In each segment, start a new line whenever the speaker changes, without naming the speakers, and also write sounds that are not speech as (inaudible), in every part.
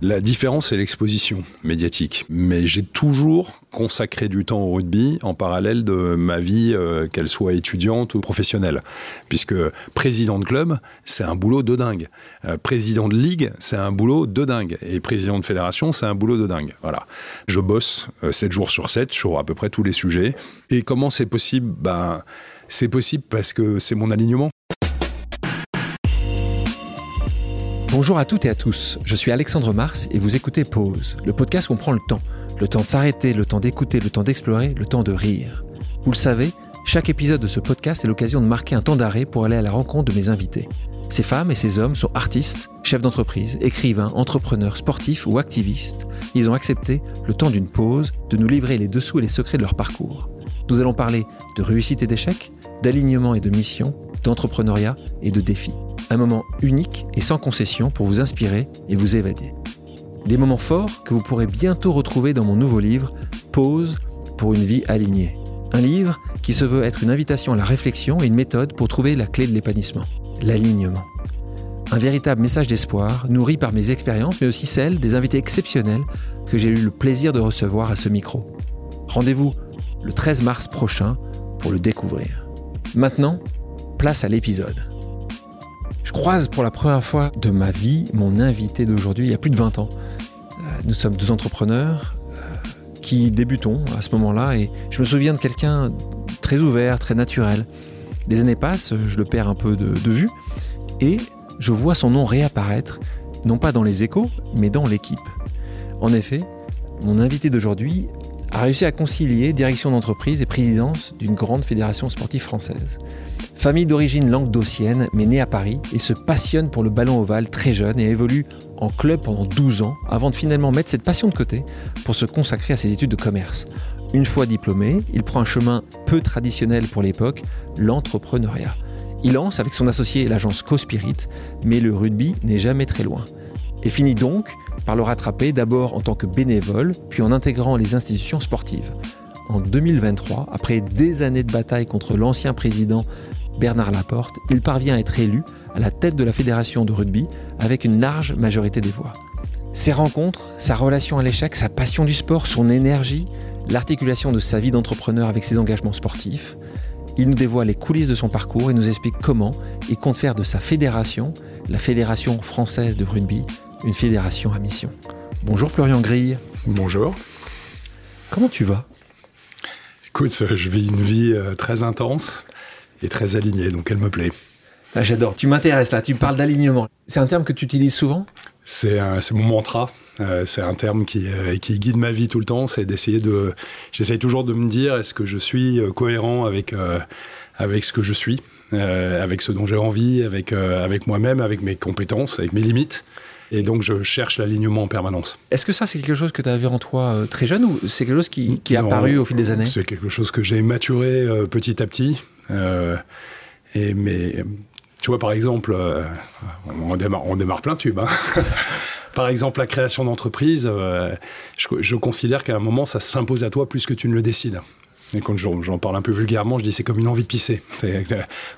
La différence, c'est l'exposition médiatique. Mais j'ai toujours consacré du temps au rugby en parallèle de ma vie, euh, qu'elle soit étudiante ou professionnelle. Puisque président de club, c'est un boulot de dingue. Euh, président de ligue, c'est un boulot de dingue. Et président de fédération, c'est un boulot de dingue. Voilà. Je bosse 7 jours sur 7 sur à peu près tous les sujets. Et comment c'est possible? Ben, C'est possible parce que c'est mon alignement.
Bonjour à toutes et à tous, je suis Alexandre Mars et vous écoutez Pause, le podcast où on prend le temps. Le temps de s'arrêter, le temps d'écouter, le temps d'explorer, le temps de rire. Vous le savez, chaque épisode de ce podcast est l'occasion de marquer un temps d'arrêt pour aller à la rencontre de mes invités. Ces femmes et ces hommes sont artistes, chefs d'entreprise, écrivains, entrepreneurs, sportifs ou activistes. Ils ont accepté, le temps d'une pause, de nous livrer les dessous et les secrets de leur parcours. Nous allons parler de réussite et d'échec, d'alignement et de mission, d'entrepreneuriat et de défis. Un moment unique et sans concession pour vous inspirer et vous évader. Des moments forts que vous pourrez bientôt retrouver dans mon nouveau livre, Pause pour une vie alignée. Un livre qui se veut être une invitation à la réflexion et une méthode pour trouver la clé de l'épanouissement, l'alignement. Un véritable message d'espoir, nourri par mes expériences, mais aussi celles des invités exceptionnels que j'ai eu le plaisir de recevoir à ce micro. Rendez-vous le 13 mars prochain pour le découvrir. Maintenant, place à l'épisode. Je croise pour la première fois de ma vie mon invité d'aujourd'hui il y a plus de 20 ans. Euh, nous sommes deux entrepreneurs euh, qui débutons à ce moment-là et je me souviens de quelqu'un très ouvert, très naturel. Les années passent, je le perds un peu de, de vue et je vois son nom réapparaître, non pas dans les échos, mais dans l'équipe. En effet, mon invité d'aujourd'hui a réussi à concilier direction d'entreprise et présidence d'une grande fédération sportive française. Famille d'origine languedocienne, mais né à Paris, il se passionne pour le ballon ovale très jeune et évolue en club pendant 12 ans avant de finalement mettre cette passion de côté pour se consacrer à ses études de commerce. Une fois diplômé, il prend un chemin peu traditionnel pour l'époque, l'entrepreneuriat. Il lance avec son associé l'agence CoSpirit, mais le rugby n'est jamais très loin. Et finit donc par le rattraper d'abord en tant que bénévole, puis en intégrant les institutions sportives. En 2023, après des années de bataille contre l'ancien président Bernard Laporte, il parvient à être élu à la tête de la fédération de rugby avec une large majorité des voix. Ses rencontres, sa relation à l'échec, sa passion du sport, son énergie, l'articulation de sa vie d'entrepreneur avec ses engagements sportifs, il nous dévoile les coulisses de son parcours et nous explique comment il compte faire de sa fédération, la Fédération française de rugby, une fédération à mission. Bonjour Florian Grille.
Bonjour.
Comment tu vas?
Écoute, je vis une vie euh, très intense et très alignée, donc elle me plaît.
Ah, J'adore. Tu m'intéresses là, tu me parles d'alignement. C'est un terme que tu utilises souvent?
C'est mon mantra. Euh, c'est un terme qui, euh, qui, guide ma vie tout le temps. C'est d'essayer de. J'essaye toujours de me dire est-ce que je suis euh, cohérent avec, euh, avec ce que je suis, avec ce dont j'ai envie, avec, avec moi-même, avec mes compétences, avec mes limites. Et donc, je cherche l'alignement en permanence.
Est-ce que ça, c'est quelque chose que tu avais en toi euh, très jeune ou c'est quelque chose qui, qui est
Non,
apparu au fil des années?
C'est quelque chose que j'ai maturé euh, petit à petit. Euh, et mais, tu vois, par exemple, euh, on, démarre, on démarre plein tube. Hein. (laughs) par exemple, la création d'entreprise, euh, je, je considère qu'à un moment, ça s'impose à toi plus que tu ne le décides. Et quand j'en parle un peu vulgairement, je dis c'est comme une envie de pisser.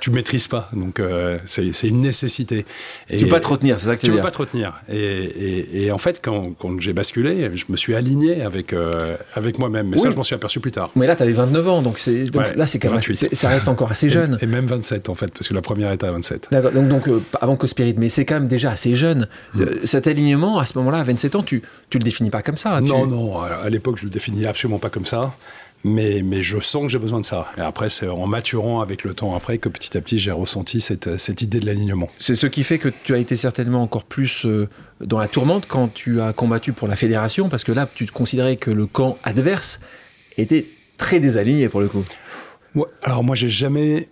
Tu ne maîtrises pas, donc euh, c'est une nécessité. Et-
Tu peux pas te retenir, c'est ça que tu,
tu
veux
peux pas te retenir. Et, et- et en fait, quand, quand j'ai basculé, je me suis aligné avec, euh, avec moi-même. Mais
Oui.
ça, je m'en suis aperçu plus tard.
Mais là, tu avais 29 ans, donc, c'est- donc
Ouais,
là, c'est quand même,
28.
c'est- ça reste encore assez jeune.
Et, même 27, en fait, parce que la première était à 27.
D'accord, donc, donc euh, avant Cospirit, mais c'est quand même déjà assez jeune.
Mm.
Euh, Cet alignement, à ce moment-là, à 27 ans, tu tu le définis pas comme ça. tu-
Non, non, à l'époque, je le définis absolument pas comme ça. Mais, mais je sens que j'ai besoin de ça. Et après, c'est en maturant avec le temps après que petit à petit, j'ai ressenti cette, cette idée de l'alignement.
C'est ce qui fait que tu as été certainement encore plus euh, dans la tourmente quand tu as combattu pour la fédération, parce que là, tu te considérais que le camp adverse était très désaligné pour le coup.
Ouais, alors moi, j'ai jamais,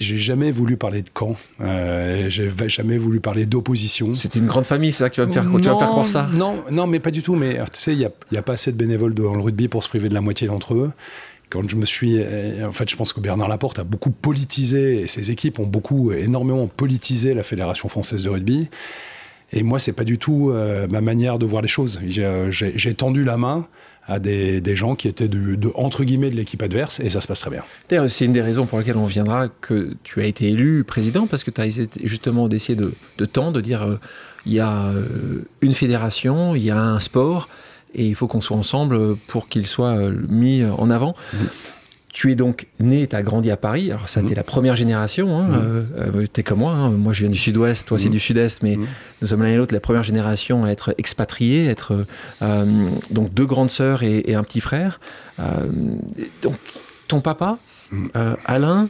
j'ai jamais voulu parler de camp. Euh, j'ai jamais voulu parler d'opposition.
C'est une grande famille, c'est ça que tu vas me faire, tu vas me faire
Non,
croire ça
Non, non, mais pas du tout. Mais alors, tu sais, il n'y a, il y a pas assez de bénévoles dans le rugby pour se priver de la moitié d'entre eux. Quand je me suis. euh, En fait, je pense que Bernard Laporte a beaucoup politisé, et ses équipes ont beaucoup, énormément politisé la Fédération française de rugby. Et moi, c'est pas du tout ma manière de voir les choses. J'ai tendu la main à des, gens qui étaient de, entre guillemets de l'équipe adverse et ça se passe très bien.
D'ailleurs, c'est une des raisons pour lesquelles on viendra que tu as été élu président parce que tu as essayé justement d'essayer de, de, temps, de dire euh, il y a euh, une fédération, il y a un sport et il faut qu'on soit ensemble pour qu'il soit euh, mis en avant. Mmh. Tu es donc né, tu as grandi à Paris. Alors, ça, mmh. la première génération. Hein, mmh. tu es comme moi. Hein. Moi, je viens du sud-ouest, toi, c'est du sud-est. Mais nous sommes l'un et l'autre la première génération à être expatriés, être donc deux grandes sœurs et, et un petit frère. donc, ton papa, Alain,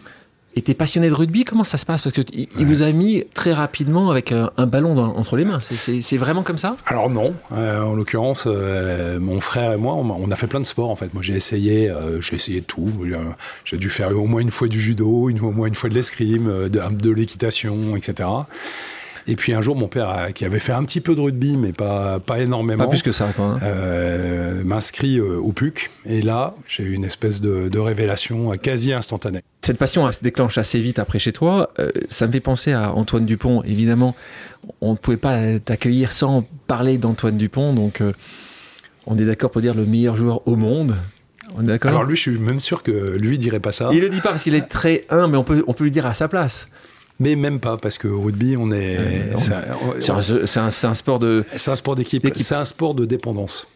était passionné de rugby. Comment ça se passe? Parce qu'il il vous a mis très rapidement avec un, ballon entre les mains. C'est vraiment comme ça?
Alors non. Euh, en l'occurrence, euh, mon frère et moi, on, a fait plein de sports en fait. Moi, j'ai essayé, euh, j'ai essayé tout. J'ai dû faire au moins une fois du judo, une, au moins une fois de l'escrime, de l'équitation, etc. Et puis un jour, mon père, qui avait fait un petit peu de rugby, mais pas, pas énormément.
Pas plus que ça, quoi.
Euh, m'inscrit euh, au PUC. Et là, j'ai eu une espèce de, de, révélation quasi instantanée.
Cette passion se déclenche assez vite après chez toi. Euh, ça me fait penser à Antoine Dupont. Évidemment, on ne pouvait pas t'accueillir sans parler d'Antoine Dupont. Donc, on est d'accord pour dire le meilleur joueur au monde.
On est d'accord? Alors lui, je suis même sûr que lui dirait pas ça.
Il le dit pas parce qu'il est très humble, mais on peut, on peut lui dire à sa place.
Mais même pas, parce que rugby, on est.
c'est un, un, sport de.
C'est un sport d'équipe. C'est un sport de dépendance.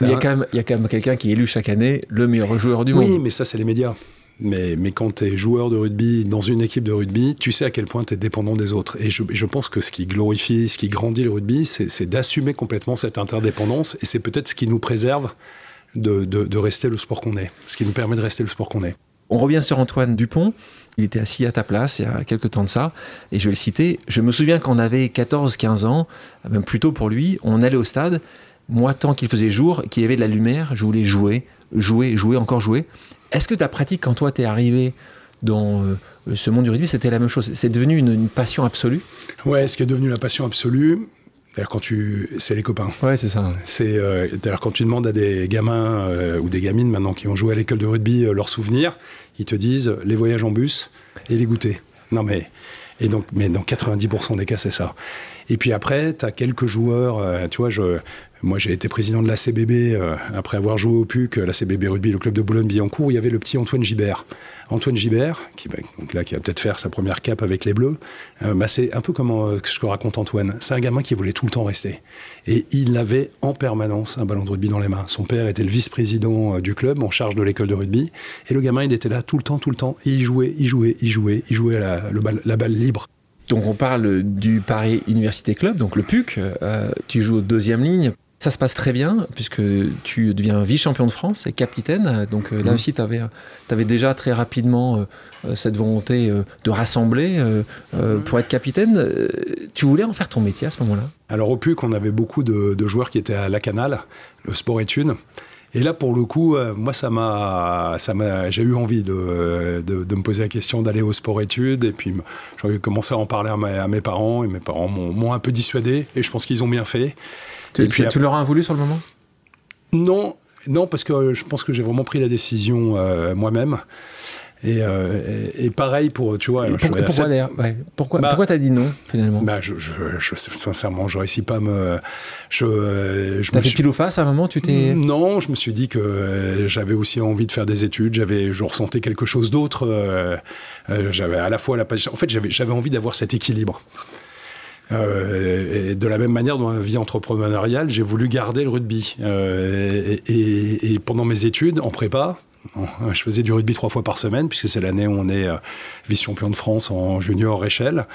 Il y, a quand même, il y a quand même quelqu'un qui est élu chaque année le meilleur joueur du monde.
Oui, mais ça, c'est les médias. Mais, mais quand tu es joueur de rugby dans une équipe de rugby, tu sais à quel point tu es dépendant des autres. Et je, je, pense que ce qui glorifie, ce qui grandit le rugby, c'est d'assumer complètement cette interdépendance. Et c'est peut-être ce qui nous préserve de, de, de rester le sport qu'on est. Ce qui nous permet de rester le sport qu'on est.
On revient sur Antoine Dupont. Il était assis à ta place il y a quelques temps de ça. Et je vais le citer. Je me souviens qu'on avait 14-15 ans, même plutôt pour lui, on allait au stade. Moi, tant qu'il faisait jour, qu'il y avait de la lumière, je voulais jouer, jouer, jouer, encore jouer. Est-ce que ta pratique, quand toi, t'es arrivé dans euh, ce monde du rugby, c'était la même chose? C'est devenu une, passion absolue?
Ouais, ce qui est devenu la passion absolue, D'ailleurs, quand tu, c'est les copains.
Ouais, c'est ça.
C'est euh, d'ailleurs quand tu demandes à des gamins euh, ou des gamines maintenant qui ont joué à l'école de rugby leurs souvenirs, ils te disent les voyages en bus et les goûters. Non mais et donc mais dans 90% des cas c'est ça. Et puis après, tu as quelques joueurs, je, moi, j'ai été président de la CBB euh, après avoir joué au PUC, la CBB Rugby, le club de Boulogne-Billancourt. Il y avait le petit Antoine Gibert. Antoine Gibert, qui, bah, donc là, qui va peut-être faire sa première cape avec les Bleus, euh, bah, c'est un peu comme euh, ce que raconte Antoine. C'est un gamin qui voulait tout le temps rester. Et il avait en permanence un ballon de rugby dans les mains. Son père était le vice-président du club en charge de l'école de rugby. Et le gamin, il était là tout le temps, tout le temps. Et il jouait, il jouait, il jouait, il jouait la, balle libre.
Donc on parle du Paris Université Club, donc le PUC. tu joues au deuxième ligne. Ça se passe très bien, puisque tu deviens vice-champion de France et capitaine. Donc euh, là mmh. aussi, tu avais, avais, déjà très rapidement euh, cette volonté euh, de rassembler mmh. pour être capitaine. tu voulais en faire ton métier à ce moment-là?
Alors au PUC, on avait beaucoup de, joueurs qui étaient à la Canal, le sport études. Et là, pour le coup, moi, ça m'a, ça m'a, j'ai eu envie de, de, me poser la question d'aller au sport études. Et puis, j'ai commencé à en parler à, à mes parents. Et mes parents m'ont un peu dissuadé. Et je pense qu'ils ont bien fait.
Tu, puis, tu l'auras voulu sur le moment?
Non, non, parce que je pense que j'ai vraiment pris la décision euh, moi-même. Euh, et, pareil pour, tu vois.
pourquoi, d'ailleurs? Pourquoi, bah, pourquoi t'as dit non finalement?
Bah, je, je, sincèrement, je réussis pas à me. Je,
euh, je T'as fait pile ou face à un moment Tu t'es
Non, je me suis dit que j'avais aussi envie de faire des études. J'avais, je ressentais quelque chose d'autre. j'avais à la fois la. En fait, j'avais, j'avais envie d'avoir cet équilibre. Euh, et de la même manière, dans ma vie entrepreneuriale, j'ai voulu garder le rugby. Euh, et, pendant mes études, en prépa, je faisais du rugby trois fois par semaine, puisque c'est l'année où on est euh, vice-champion de France en junior échelle.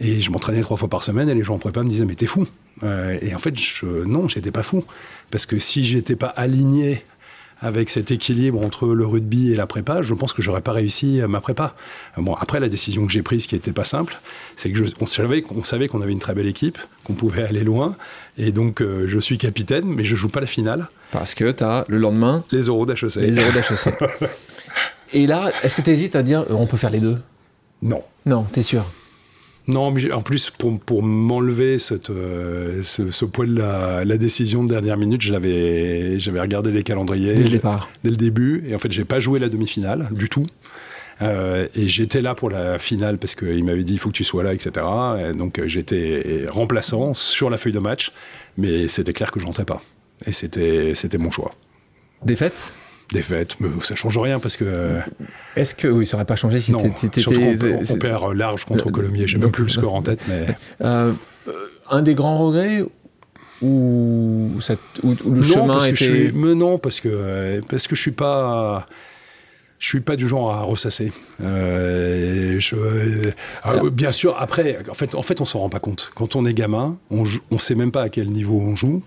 Et je m'entraînais trois fois par semaine, et les gens en prépa me disaient, mais t'es fou. et en fait, je, non, j'étais pas fou. Parce que si j'étais pas aligné avec cet équilibre entre le rugby et la prépa, je pense que j'aurais pas réussi ma prépa. Bon, après, la décision que j'ai prise, qui n'était pas simple, c'est que on savait qu'on savait qu'on avait une très belle équipe, qu'on pouvait aller loin, et donc euh, je suis capitaine, mais je joue pas la finale.
Parce que tu as le lendemain
les euros d'HEC.
Les euros d'HEC. (laughs) et là, est-ce que tu hésites à dire euh, on peut faire les deux?
Non.
Non, tu es sûr?
Non, mais en plus, pour, pour m'enlever euh, ce, ce, poids de la, décision de dernière minute, j'avais regardé les calendriers.
Dès le départ.
Dès le début. Et en fait, j'ai pas joué la demi-finale du tout. et j'étais là pour la finale parce qu'il m'avait dit il faut que tu sois là, etc. donc j'étais remplaçant sur la feuille de match, mais c'était clair que je rentrais pas. Et c'était mon choix.
Défaite?
Défaite, mais ça change rien parce que.
Est-ce que oui, ça n'aurait pas changé si
t'étais. On, on, perd large contre Colomiers. J'ai même plus le score en tête, mais. (laughs)
un des grands regrets ou, le chemin
parce
que
je suis, non parce que parce que je suis pas je suis pas du genre à ressasser. Euh, euh, bien sûr, après, en fait, en fait, on s'en rend pas compte. Quand on est gamin, on ne sait même pas à quel niveau on joue.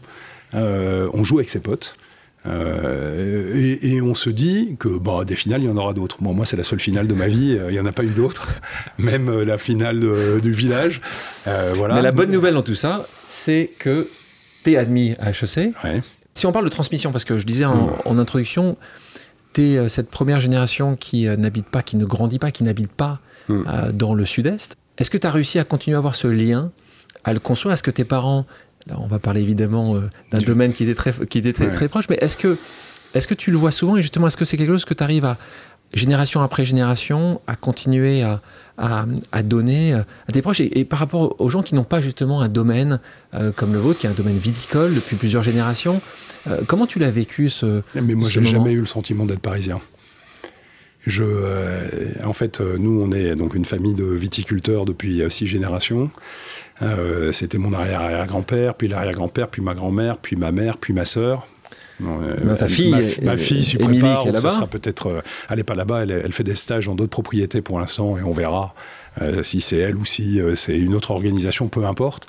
Euh, on joue avec ses potes. Et, on se dit que bah, des finales, il y en aura d'autres. moi, c'est la seule finale de ma vie. Il n'y en a pas eu d'autres. (laughs) même la finale du village. voilà.
Mais la bonne nouvelle dans tout ça, c'est que tu es admis à HEC. Si on parle de transmission, parce que je disais en, mm. introduction, tu es euh, cette première génération qui euh, n'habite pas, qui ne grandit pas, qui n'habite pas mm. euh, dans le sud-est. Est-ce que tu as réussi à continuer à avoir ce lien, à le construire? Est-ce que tes parents, on va parler évidemment d'un domaine qui était très, qui était très, très proche, mais est-ce que, est que tu le vois souvent et justement est-ce que c'est quelque chose que tu arrives à, génération après génération, à continuer à, à, donner euh, à tes proches et, par rapport aux gens qui n'ont pas justement un domaine euh, comme le vôtre, qui est un domaine viticole depuis plusieurs générations. Euh, comment tu l'as vécu ce
Mais moi, j'ai jamais eu le sentiment d'être parisien. Je, en fait, nous, on est donc une famille de viticulteurs depuis six générations. C'était mon arrière-arrière-grand-père, puis l'arrière-grand-père, puis ma grand-mère, puis ma mère, puis ma sœur.
Euh, ta fille,
ma, fille s'y prépare. Ça sera peut-être. Euh, elle n'est pas là-bas. Elle, fait des stages dans d'autres propriétés pour l'instant, et on verra euh, si c'est elle ou si c'est une autre organisation, peu importe.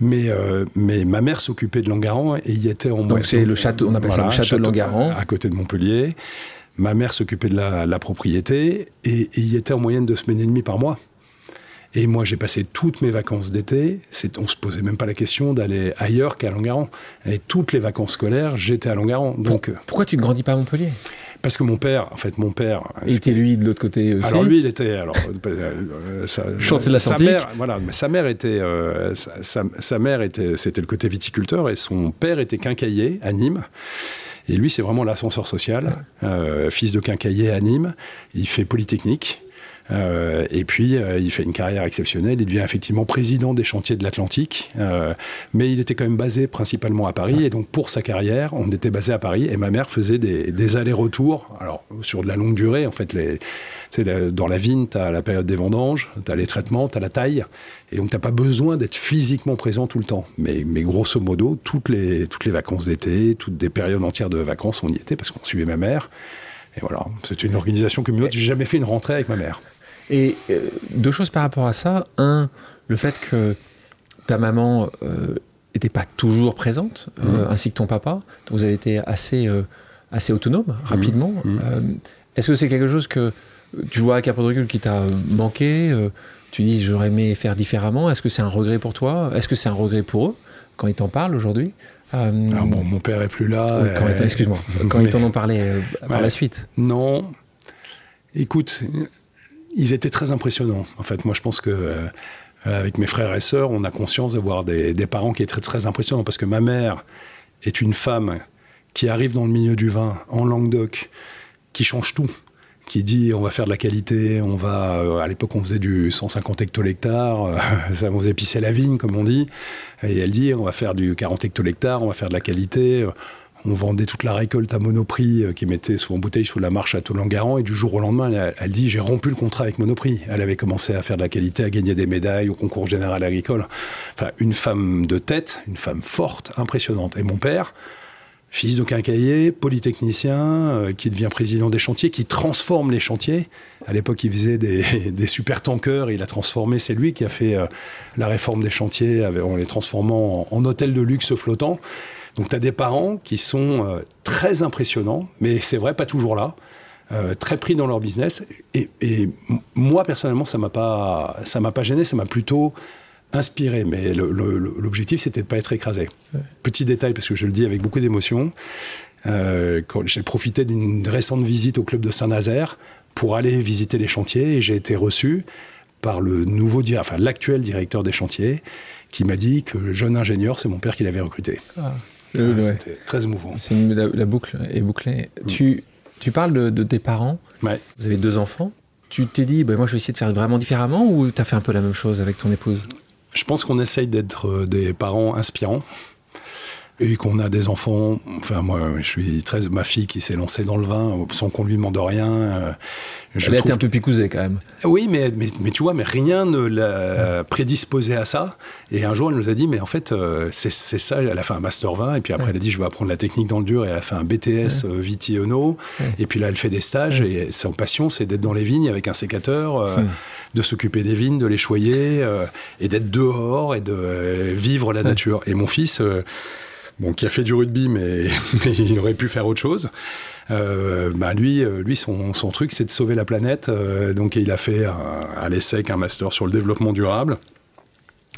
Mais, mais ma mère s'occupait de Langaran et y était en
Donc c'est le château, on appelle ça le château, de Langaran.
À côté de Montpellier. Ma mère s'occupait de la, propriété et, et y était en moyenne deux semaines et demie par mois. Et moi, j'ai passé toutes mes vacances d'été. On se posait même pas la question d'aller ailleurs qu'à Langaran. Et toutes les vacances scolaires, j'étais à Langaran. Donc,
euh, pourquoi tu ne grandis pas à Montpellier?
parce que mon père, en fait, mon père.
Il était lui de l'autre côté aussi?
Alors lui, il était. Alors, euh,
euh sa, de la sa
mère, voilà, mais sa mère était. Euh, sa, sa, mère était. C'était le côté viticulteur et son père était quincailler à Nîmes. Et lui, c'est vraiment l'ascenseur social. fils de quincailler à Nîmes. Il fait Polytechnique. Euh, et puis, euh, il fait une carrière exceptionnelle. Il devient effectivement président des chantiers de l'Atlantique. Euh, mais il était quand même basé principalement à Paris. Et donc, pour sa carrière, on était basé à Paris. Et ma mère faisait des, allers-retours, alors sur de la longue durée. En fait, les, dans la vigne, tu as la période des vendanges, tu as les traitements, tu as la taille. Et donc, tu n'as pas besoin d'être physiquement présent tout le temps. Mais, mais grosso modo, toutes les, toutes les vacances d'été, toutes des périodes entières de vacances, on y était parce qu'on suivait ma mère. Et voilà, c'était une organisation que J'ai jamais fait une rentrée avec ma mère.
Et euh, deux choses par rapport à ça. Un, le fait que ta maman n'était euh, pas toujours présente, euh, mmh. ainsi que ton papa. vous avez été assez, assez autonome mmh. rapidement. Mmh. Est-ce que c'est quelque chose que tu vois avec un peu de recul qui t'a manqué Tu dis j'aurais aimé faire différemment. Est-ce que c'est un regret pour toi? Est-ce que c'est un regret pour eux quand ils t'en parlent aujourd'hui?
Ah, mon père est plus là.
Excuse-moi. Quand ils t'en ont parlé par la suite?
Non. Écoute, ils étaient très impressionnants. En fait, moi, je pense que euh, avec mes frères et sœurs, on a conscience d'avoir des, parents qui étaient très, impressionnants. Parce que ma mère est une femme qui arrive dans le milieu du vin en Languedoc, qui change tout qui dit on va faire de la qualité, on va euh, à l'époque on faisait du 150 hectolectares, euh, (laughs) ça faisait pisser la vigne comme on dit, et elle dit on va faire du 40 hectolectares, on va faire de la qualité, on vendait toute la récolte à Monoprix euh, qui mettait sous en bouteille sous la marche à Tolangaran et du jour au lendemain elle, dit j'ai rompu le contrat avec Monoprix. Elle avait commencé à faire de la qualité, à gagner des médailles au concours général agricole. Enfin une femme de tête, une femme forte, impressionnante. Et mon père, fils de quincailler, polytechnicien, euh, qui devient président des chantiers, qui transforme les chantiers. À l'époque, il faisait des, (laughs) des, super tankers, il a transformé, c'est lui qui a fait euh, la réforme des chantiers en les transformant en, en hôtels de luxe flottants. Donc tu as des parents qui sont euh, très impressionnants, mais c'est vrai, pas toujours là. Euh, très pris dans leur business. Et, moi, personnellement, ça m'a pas, ça m'a pas gêné, ça m'a plutôt inspiré. Mais l'objectif, c'était de pas être écrasé. Petit détail, parce que je le dis avec beaucoup d'émotion. Euh, j'ai profité d'une récente visite au club de Saint-Nazaire pour aller visiter les chantiers et j'ai été reçu par le nouveau, enfin l'actuel directeur des chantiers, qui m'a dit que le jeune ingénieur, c'est mon père qui l'avait recruté. Ah. C'était très émouvant.
La, la, boucle est bouclée. Mm. Tu, tu parles de, tes parents.
Ouais.
Vous avez deux enfants. tu t'es dit, bah, moi je vais essayer de faire vraiment différemment ou tu as fait un peu la même chose avec ton épouse?
Je pense qu'on essaye d'être des parents inspirants et qu'on a des enfants. Enfin, moi, je suis très. Ma fille qui s'est lancée dans le vin sans qu'on lui demande rien. Euh,
je Elle a été un peu picousée quand même.
Oui, mais, mais, tu vois, mais rien ne l'a prédisposé à ça. Et un jour, elle nous a dit, mais en fait, euh, c'est ça. Elle a fait un master 20, et puis après, elle a dit, je vais apprendre la technique dans le dur, et elle a fait un BTS ouais. Euh, et puis là, elle fait des stages, et son passion, c'est d'être dans les vignes avec un sécateur, hum. de s'occuper des vignes, de les choyer, et d'être dehors, et de vivre la nature. Et mon fils qui a fait du rugby, (laughs) mais, il aurait pu faire autre chose. Euh, bah lui, euh, lui son, son truc, c'est de sauver la planète. Euh, donc, il a fait à l'ESSEC un master sur le développement durable.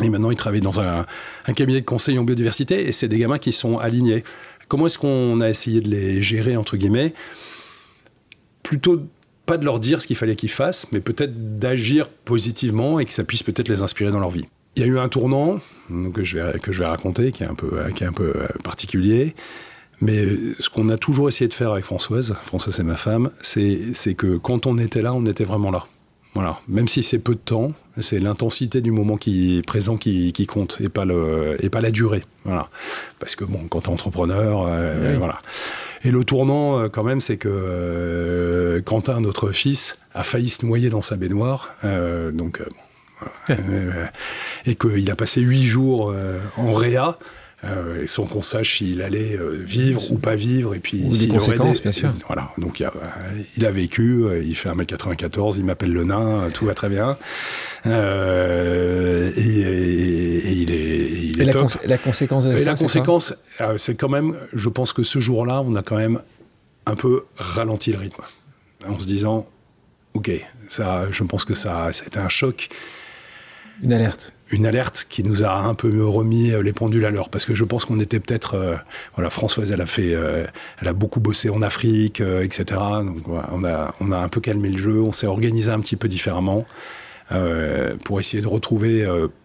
Et maintenant, il travaille dans un, un cabinet de conseil en biodiversité. Et c'est des gamins qui sont alignés. Comment est-ce qu'on a essayé de les gérer, entre guillemets? Plutôt pas de leur dire ce qu'il fallait qu'ils fassent, mais peut-être d'agir positivement et que ça puisse peut-être les inspirer dans leur vie. Il y a eu un tournant que, je vais, que je vais raconter, qui est un peu, qui est un peu euh, particulier. Mais ce qu'on a toujours essayé de faire avec Françoise, Françoise c'est ma femme, c'est que quand on était là, on était vraiment là. Voilà. Même si c'est peu de temps, c'est l'intensité du moment qui est présent qui, qui, compte et pas, le, et pas la durée. Voilà. Parce que bon, quand tu es entrepreneur, euh, voilà. Et le tournant, euh, quand même, c'est que Quentin, notre fils, a failli se noyer dans sa baignoire. donc, bon, euh, et qu'il a passé huit jours euh, en réa. Euh, sans qu'on sache s'il allait vivre ou pas vivre, et puis
des conséquences, bien sûr.
Voilà, donc il a, il a vécu, il fait 1m94, il m'appelle le nain, tout va très bien. et, il est, il
et
la,
la, conséquence de et
la conséquence, c'est quand même, je pense que ce jour-là, on a quand même un peu ralenti le rythme, en se disant, ok, ça, je pense que ça, ça a été un choc.
Une alerte.
Une alerte qui nous a un peu remis euh, les pendules à l'heure, parce que je pense qu'on était peut-être, euh, voilà, Françoise, elle a fait, euh, elle a beaucoup bossé en Afrique, etc. Donc on a, on a un peu calmé le jeu, on s'est organisé un petit peu différemment pour essayer de retrouver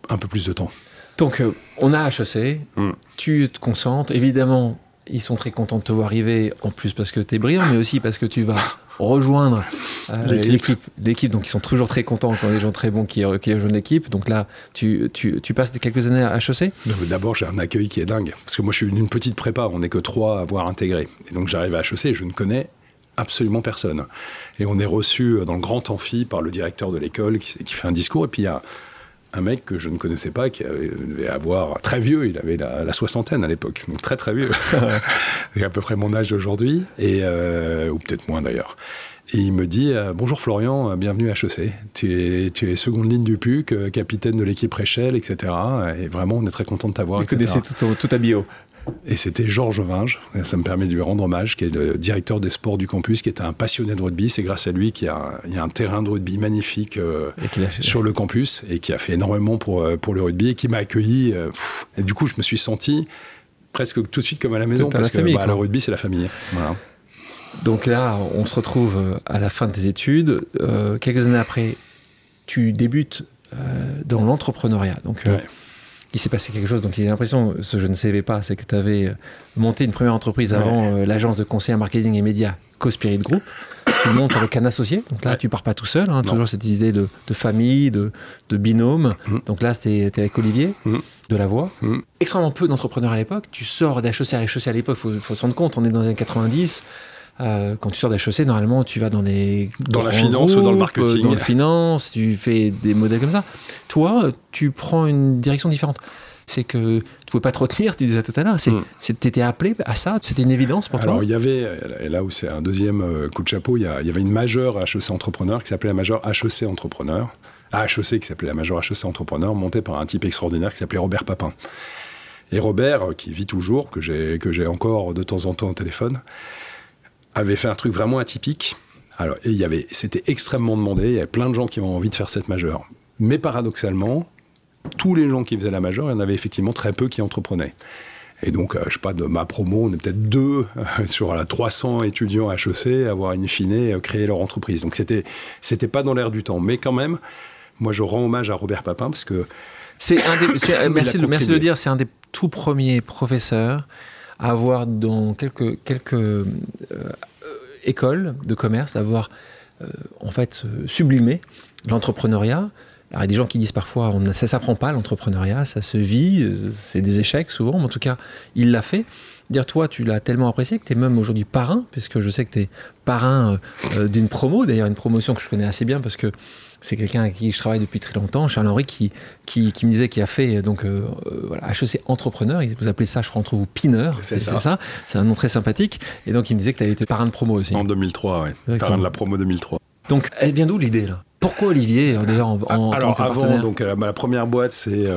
un peu plus de temps.
Donc on a HEC, mm. tu te concentres, évidemment, ils sont très contents de te voir arriver, en plus parce que tu es brillant, mais aussi parce que tu vas rejoindre euh, l'équipe. L'équipe, donc ils sont toujours très contents quand des gens très bons qui, qui rejoignent l'équipe. Donc là, tu, tu, tu, passes quelques années à HEC
D'abord, j'ai un accueil qui est dingue. Parce que moi, je suis une petite prépa, on n'est que trois à avoir intégré. Et donc j'arrive à HEC et je ne connais absolument personne. Et on est reçu dans le grand amphi par le directeur de l'école qui, qui fait un discours. Et puis il y a un mec que je ne connaissais pas, qui devait avoir très vieux, il avait la, soixantaine à l'époque, donc très très vieux, (laughs) c'est à peu près mon âge d'aujourd'hui, et euh, ou peut-être moins d'ailleurs. Et il me dit euh, Bonjour Florian, bienvenue à HEC. Tu es, tu es seconde ligne du PUC, euh, capitaine de l'équipe Réchelle, etc. Et vraiment, on est très content de t'avoir.
Vous connaissez tout, tout, ta bio
et c'était Georges Vinge, ça me permet de lui rendre hommage, qui est le directeur des sports du campus, qui était un passionné de rugby. C'est grâce à lui qu'il y, a un terrain de rugby magnifique euh, sur le campus et qui a fait énormément pour, euh, pour le rugby et qui m'a accueilli. Euh, et du coup, je me suis senti presque tout de suite comme à la maison parce que bah, le rugby, c'est la famille.
Donc là, on se retrouve à la fin de tes études. quelques années après, tu débutes dans l'entrepreneuriat. Donc, il s'est passé quelque chose. Donc, a l'impression, ce que je ne savais pas, c'est que tu avais euh, monté une première entreprise avant euh, l'agence de conseil en marketing et médias Cospirit Group. Tu montes avec un associé. Donc là, tu pars pas tout seul. Hein, toujours cette idée de, famille, de, binôme. Mm. Donc là, c'était avec Olivier mm. de la voix. Mm. Extrêmement peu d'entrepreneurs à l'époque. Tu sors d'HEC à HEC à l'époque, il faut, se rendre compte, on est dans les années 90. Euh, quand tu sors d'HEC, normalement, tu vas dans les.
Dans la finance ou dans le marketing.
Dans la finance, tu fais des modèles comme ça. Toi, tu prends une direction différente. C'est que tu pouvais pas te retenir, tu disais tout à l'heure. Tu étais appelé à ça, c'était une évidence pour
toi Alors, il y avait, et là où c'est un deuxième euh, coup de chapeau, il y, il y avait une majeure HEC Entrepreneur qui s'appelait la majeure HEC Entrepreneur. À HEC qui s'appelait la majeure HEC Entrepreneur, montée par un type extraordinaire qui s'appelait Robert Papin. Et Robert, qui vit toujours, que j'ai, que j'ai encore de temps en temps au téléphone, avait fait un truc vraiment atypique. Alors, et il y avait, c'était extrêmement demandé. Il y avait plein de gens qui ont envie de faire cette majeure. Mais paradoxalement, tous les gens qui faisaient la majeure, il y en avait effectivement très peu qui entreprenaient. Et donc, euh, je sais pas, de ma promo, on est peut-être deux euh, sur la 300 étudiants HEC à avoir, in fine, euh, créé leur entreprise. Donc, c'était, c'était pas dans l'air du temps. Mais quand même, moi, je rends hommage à Robert Papin parce que.
C'est un (coughs) merci, merci de le dire, c'est un des tout premiers professeurs avoir dans quelques, quelques euh, écoles de commerce, avoir en fait sublimer l'entrepreneuriat. Alors, il y a des gens qui disent parfois, ça s'apprend pas l'entrepreneuriat, ça se vit, c'est des échecs souvent, mais en tout cas, il l'a fait. Dire, toi, tu l'as tellement apprécié que tu es même aujourd'hui parrain, puisque je sais que tu es parrain d'une promo, d'ailleurs une promotion que je connais assez bien parce que c'est quelqu'un avec qui je travaille depuis très longtemps, Charles-Henri, qui, qui, me disait qu'il a fait donc euh, euh, voilà, HEC entrepreneur. Vous appelez ça, je crois, entre vous, pineur. C'est ça. C'est un nom très sympathique. Et donc, il me disait que tu avais été parrain de promo aussi.
En 2003, oui. Parrain de la promo 2003.
Donc, elle vient d'où l'idée là? Pourquoi Olivier, d'ailleurs, en, en,
Alors,
tant que
avant, donc, la, première boîte, c'est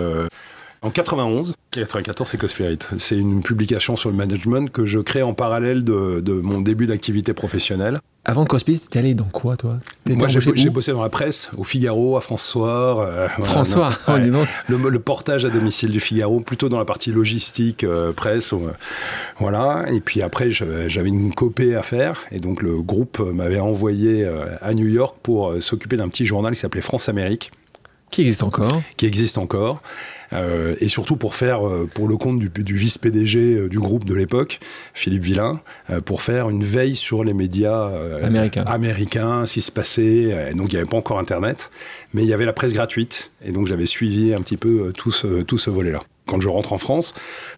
en 91, 94, c'est Cospirit. C'est une publication sur le management que je crée en parallèle de, mon début d'activité professionnelle.
Avant Cospirit, t'es allé dans quoi, toi?
Moi, j'ai bossé dans la presse, au Figaro, à François. Euh,
François, oh,
le, portage à domicile du Figaro, plutôt dans la partie logistique, euh, presse. Euh, voilà. Et puis après, j'avais une copée à faire. Et donc, le groupe m'avait envoyé à New York pour s'occuper d'un petit journal qui s'appelait France Amérique.
Qui existe encore?
Qui existe encore. Euh, et surtout pour faire, euh, pour le compte du, vice-PDG euh, du groupe de l'époque, Philippe Villain, pour faire une veille sur les médias
américains,
américains qui se passait. donc il n'y avait pas encore Internet, mais il y avait la presse gratuite. Et donc j'avais suivi un petit peu tout ce, tout ce volet-là. Quand je rentre en France,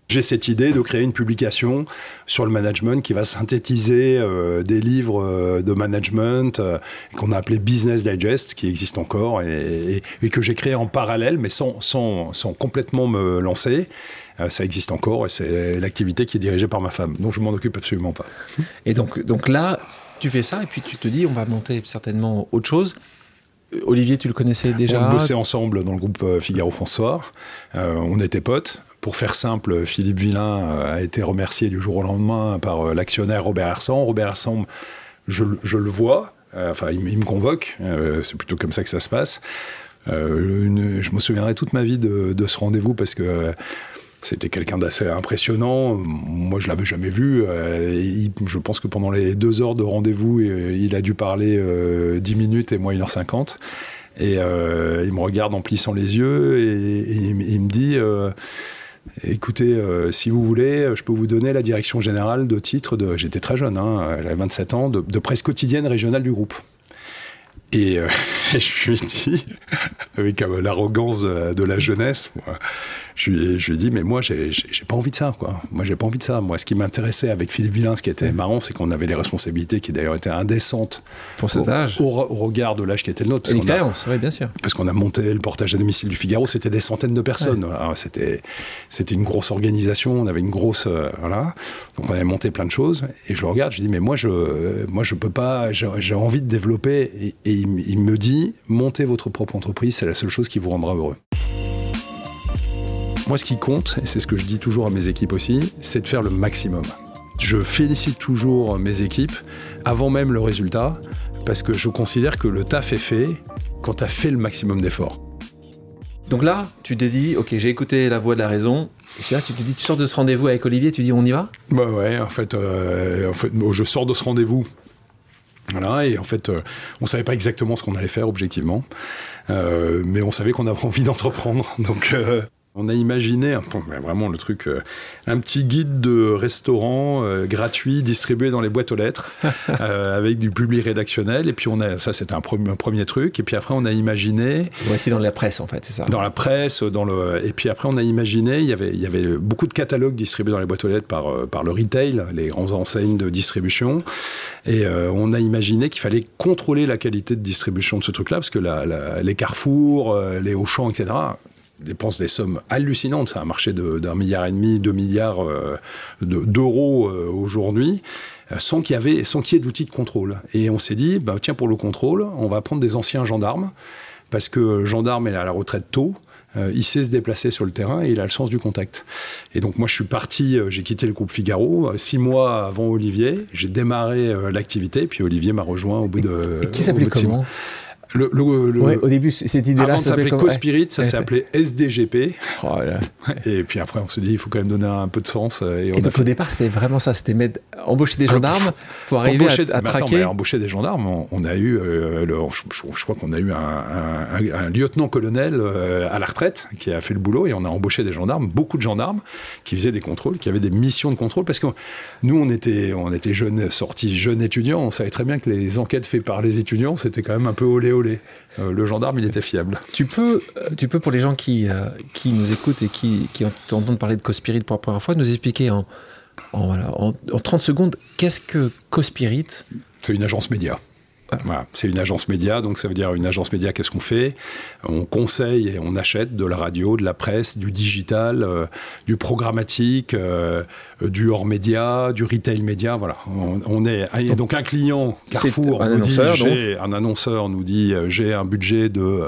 j'ai cette idée de créer une publication sur le management qui va synthétiser euh, des livres euh, de management euh, qu'on a appelé Business Digest, qui existe encore et, que j'ai créé en parallèle, mais sans, sans, sans complètement me lancer. ça existe encore et c'est l'activité qui est dirigée par ma femme. Donc je m'en occupe absolument pas.
Et donc, donc là, tu fais ça et puis tu te dis, on va monter certainement autre chose. Olivier, tu le connaissais déjà
On bossait ensemble dans le groupe Figaro François. on était potes. Pour faire simple, Philippe Villain euh, a été remercié du jour au lendemain par euh, l'actionnaire Robert Hersan. Robert Hersan, je, le vois, euh, enfin, il, me convoque, c'est plutôt comme ça que ça se passe. Je me souviendrai toute ma vie de, ce rendez-vous parce que c'était quelqu'un d'assez impressionnant. Moi, je l'avais jamais vu. je pense que pendant les deux heures de rendez-vous, il a dû parler dix minutes et moi 1h50. Et il me regarde en plissant les yeux et, il, me dit Écoutez, euh, si vous voulez, je peux vous donner la direction générale de titre. J'étais très jeune, hein, j'avais 27 ans, de, presse quotidienne régionale du groupe. Et euh, (laughs) je lui ai dit, avec l'arrogance de, la jeunesse, je lui, ai, dit, mais moi, j'ai pas envie de ça, quoi. Moi, j'ai pas envie de ça. Moi, ce qui m'intéressait avec Philippe Villain, ce qui était marrant, c'est qu'on avait les responsabilités qui d'ailleurs étaient indécentes.
Pour cet âge.
Au, regard de l'âge qui était le nôtre.
L'expérience, oui, bien sûr.
Parce qu'on a monté le portage à domicile du Figaro, c'était des centaines de personnes. C'était C'était une grosse organisation, on avait une grosse. Euh, voilà. Donc, on avait monté plein de choses. Et je le regarde, je dis, mais moi, je, moi, je peux pas, j'ai envie de développer. Et, il, il me dit, montez votre propre entreprise, c'est la seule chose qui vous rendra heureux. Moi, ce qui compte, et c'est ce que je dis toujours à mes équipes aussi, c'est de faire le maximum. Je félicite toujours mes équipes avant même le résultat, parce que je considère que le taf est fait quand tu as fait le maximum d'efforts.
Donc là, tu te dis, ok, j'ai écouté la voix de la raison. Et c'est là, tu te dis, tu sors de ce rendez-vous avec Olivier, tu dis, on y va?
Bah ouais, en fait, euh, en fait je sors de ce rendez-vous. Voilà, et en fait, euh, on savait pas exactement ce qu'on allait faire objectivement, euh, mais on savait qu'on avait envie d'entreprendre. (laughs) Donc, on a imaginé, vraiment le truc, euh, un petit guide de restaurant euh, gratuit distribué dans les boîtes aux lettres (laughs) euh, avec du public rédactionnel. Et puis on a, ça c'était un, premier, premier truc. Et puis après on a imaginé.
c'est dans la presse en fait, c'est ça.
Dans la presse, dans le. Et puis après on a imaginé, il y avait, il y avait beaucoup de catalogues distribués dans les boîtes aux lettres par, par le retail, les grandes enseignes de distribution. Et on a imaginé qu'il fallait contrôler la qualité de distribution de ce truc-là, parce que les Carrefour, les Auchan, etc dépense des sommes hallucinantes. C'est un marché d'un milliard et demi, deux milliards euh, d'euros euh, aujourd'hui, euh, sans qu'il y avait, sans qu'il y ait d'outils de contrôle. Et on s'est dit, bah, tiens, pour le contrôle, on va prendre des anciens gendarmes, parce que le gendarme est à la retraite tôt. il sait se déplacer sur le terrain et il a le sens du contact. Et donc moi je suis parti, j'ai quitté le groupe Figaro six mois avant Olivier, j'ai démarré l'activité, puis Olivier m'a rejoint au bout de.
qui s'appelait comment?
Le, le- le-
Ouais, au début, cette idée-là,
avant de s'appeler Co-Spirit, ça
Ouais,
s'est
c'est-
appelé SDGP.
Oh là.
Et puis après, on se dit, il faut quand même donner un peu de sens. euh, Et, on
Et
a
donc
fait-
au départ, c'était vraiment ça, c'était mettre, embaucher des
Alors,
gendarmes pour arriver
embaucher-
à, à
mais attends,
traquer.
mais embaucher des gendarmes, on, on a eu, euh, le- je, je- je crois qu'on a eu un, un- un- un lieutenant-colonel euh, à la retraite qui a fait le boulot et on a embauché des gendarmes, beaucoup de gendarmes qui faisaient des contrôles, qui avaient des missions de contrôle parce que nous, on était, on était jeunes, sortis jeunes étudiants, on savait très bien que les enquêtes faites par les étudiants, c'était quand même un peu olé olé. Euh, le gendarme, il était fiable.
Tu peux, euh, tu peux pour les gens qui, euh, qui nous écoutent et qui, qui entendent parler de Cospirit pour la première fois, nous expliquer en, en, voilà, en, en 30 secondes qu'est-ce que Cospirit?
C'est une agence média.
Ah.
Voilà, c'est une agence média, donc ça veut dire une agence média, qu'est-ce qu'on fait? On conseille et on achète de la radio, de la presse, du digital, euh, du programmatique, euh, du hors-média, du retail média, voilà. On, on est, et donc un client, Carrefour,
un
nous dit, j'ai- un annonceur nous dit, euh, j'ai un budget de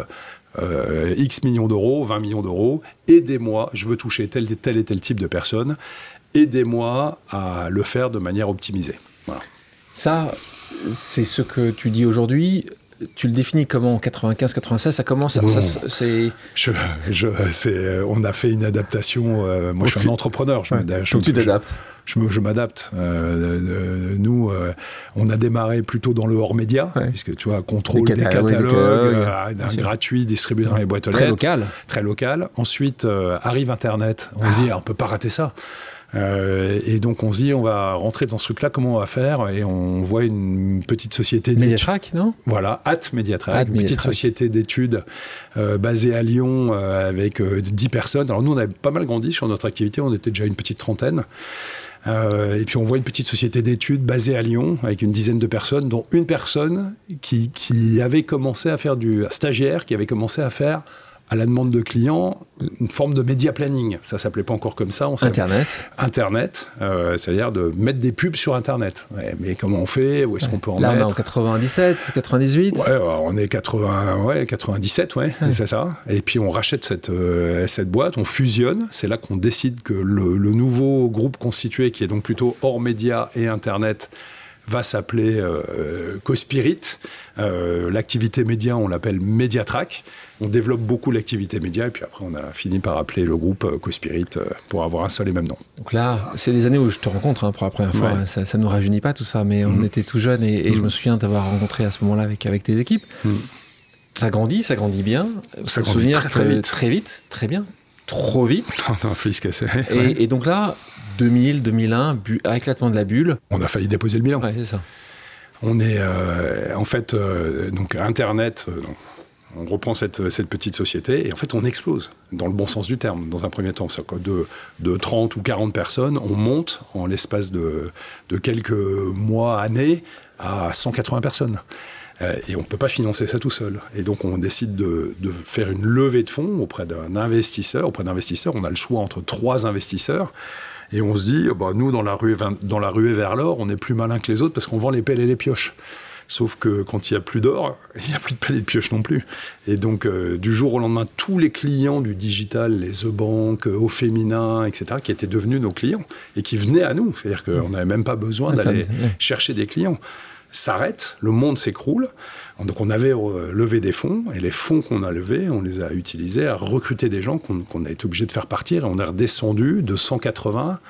euh, X millions d'euros, 20 millions d'euros, aidez-moi, je veux toucher tel, tel et tel type de personnes, aidez-moi à le faire de manière optimisée. Voilà.
Ça, c'est ce que tu dis aujourd'hui. Tu le définis comment en 95-96 Ça commence, ça,
Bon.
ça, c'est
Je, je, c'est, euh, on a fait une adaptation. euh, moi, je suis un entrepreneur. Je, m'ada- je-
donc tu t'adaptes.
Je, je m'adapte. Euh, euh, nous, euh, on a démarré plutôt dans le hors média,
Ouais.
puisque tu vois, contrôle
Des
des
catalogues, des sûr.
gratuit distribué dans les boîtes aux
Très
lettres,
local.
très local. Ensuite arrive Internet. On se dit, on peut pas rater ça. Euh, et donc on se dit, on va rentrer dans ce truc-là. Comment on va faire? Et on voit une petite société d'études.
Mediatrack, non?
Voilà, At Mediatrack,
At
une petite société d'études euh, basée à Lyon euh, avec euh, 10 personnes. Alors nous, on avait pas mal grandi sur notre activité, on était déjà une petite trentaine. Euh, et puis on voit une petite société d'études basée à Lyon avec une dizaine de personnes, dont une personne qui, qui avait commencé à faire du stagiaire, qui avait commencé à faire à la demande de clients une forme de média planning. Ça s'appelait pas encore comme ça. On
Internet.
Internet, euh, c'est-à-dire de mettre des pubs sur Internet. Ouais, mais comment on fait? Où est-ce qu'on peut en
Là, on est
mettre?
en 97, 98.
Ouais, on est 80, ouais, 97, ouais,
Ouais.
c'est ça. Et puis on rachète cette, euh, cette boîte, on fusionne. C'est là qu'on décide que le, le nouveau groupe constitué, qui est donc plutôt hors média et Internet, va s'appeler euh, Cospirit. Euh, l'activité média, on l'appelle Mediatrack. On développe beaucoup l'activité média et puis après on a fini par appeler le groupe euh, Cospirit euh, pour avoir un seul et même nom.
Donc là, c'est les années où je te rencontre hein, pour la première fois.
Ouais.
Ça, ça nous rajeunit pas tout ça, mais on
Mhm.
était tout jeunes et, et je
Mhm.
me souviens t'avoir rencontré à ce moment-là avec, avec tes équipes.
Mhm.
Ça grandit, ça grandit bien.
Ça grandit
souvenir
très, vite.
Très vite, très bien. Trop vite. (laughs)
on a failli se casser.
Et,
Ouais.
et donc là, 2000, 2001, bu- éclatement de la bulle.
On a failli déposer le bilan.
Ouais, c'est ça.
On est euh, en fait euh, donc Internet. euh, donc, on reprend cette, petite société et en fait on explose dans le bon sens du terme. Dans un premier temps, de, de 30 ou 40 personnes, on monte en l'espace de, quelques mois, années, à 180 personnes. Euh, et on ne peut pas financer ça tout seul. Et donc on décide de, de faire une levée de fonds auprès d'un investisseur. Auprès d'investisseurs, on a le choix entre trois investisseurs. Et on se dit, bah, nous, dans la, rue, dans la ruée vers l'or, on est plus malin que les autres parce qu'on vend les pelles et les pioches. Sauf que quand il n'y a plus d'or, (laughs) il n'y a plus de et de pioches non plus. Et donc, euh, du jour au lendemain, tous les clients du digital, les Bank, euh, Au Féminin, etc., qui étaient devenus nos clients et qui venaient à nous, c'est-à-dire qu'on n'avait même pas besoin d'aller chercher des clients, s'arrête, le monde s'écroule. Donc, on avait euh, levé des fonds et les fonds qu'on a levés, on les a utilisés à recruter des gens qu'on qu'on a été obligé de faire partir et on est redescendu de 180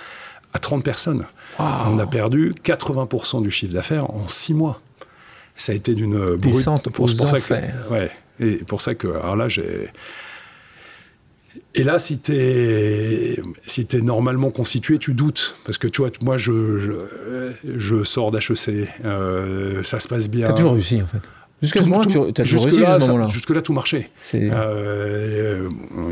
à 30 personnes. On a perdu 80% du chiffre d'affaires en six mois. Ça a été d'une
Descente
pour-
aux
pour ça que, ouais. Et pour ça que, alors là, j'ai. Et là, si tu es, si es normalement constitué, tu doutes. Parce que tu vois, moi, je, je, je sors d'HEC, euh, ça se passe bien.
T'as toujours réussi en fait. Jusqu'à ce
Tout-
moment-là, tu as toujours réussi
ça- marchait.
C'est-
Euh,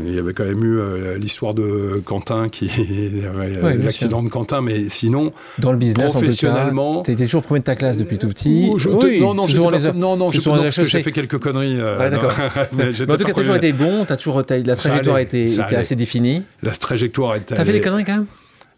il y avait quand même eu euh, l'histoire de Quentin, qui (laughs)
Ouais,
l'accident de Quentin, mais sinon,
Dans le business,
professionnellement-
tu étais toujours premier de ta classe depuis tout petit.
Je te-
Oui,
non, non,
souvent
j'étais
les-
pas- non, non, je-
souvent
non,
les
parce que j'ai fait quelques conneries. euh,
d'accord. (laughs) en tout
pas
cas, t'as toujours
premier.
été bon, t'as toujours, la trajectoire était, assez définie.
La trajectoire était.
T'as fait des conneries quand même?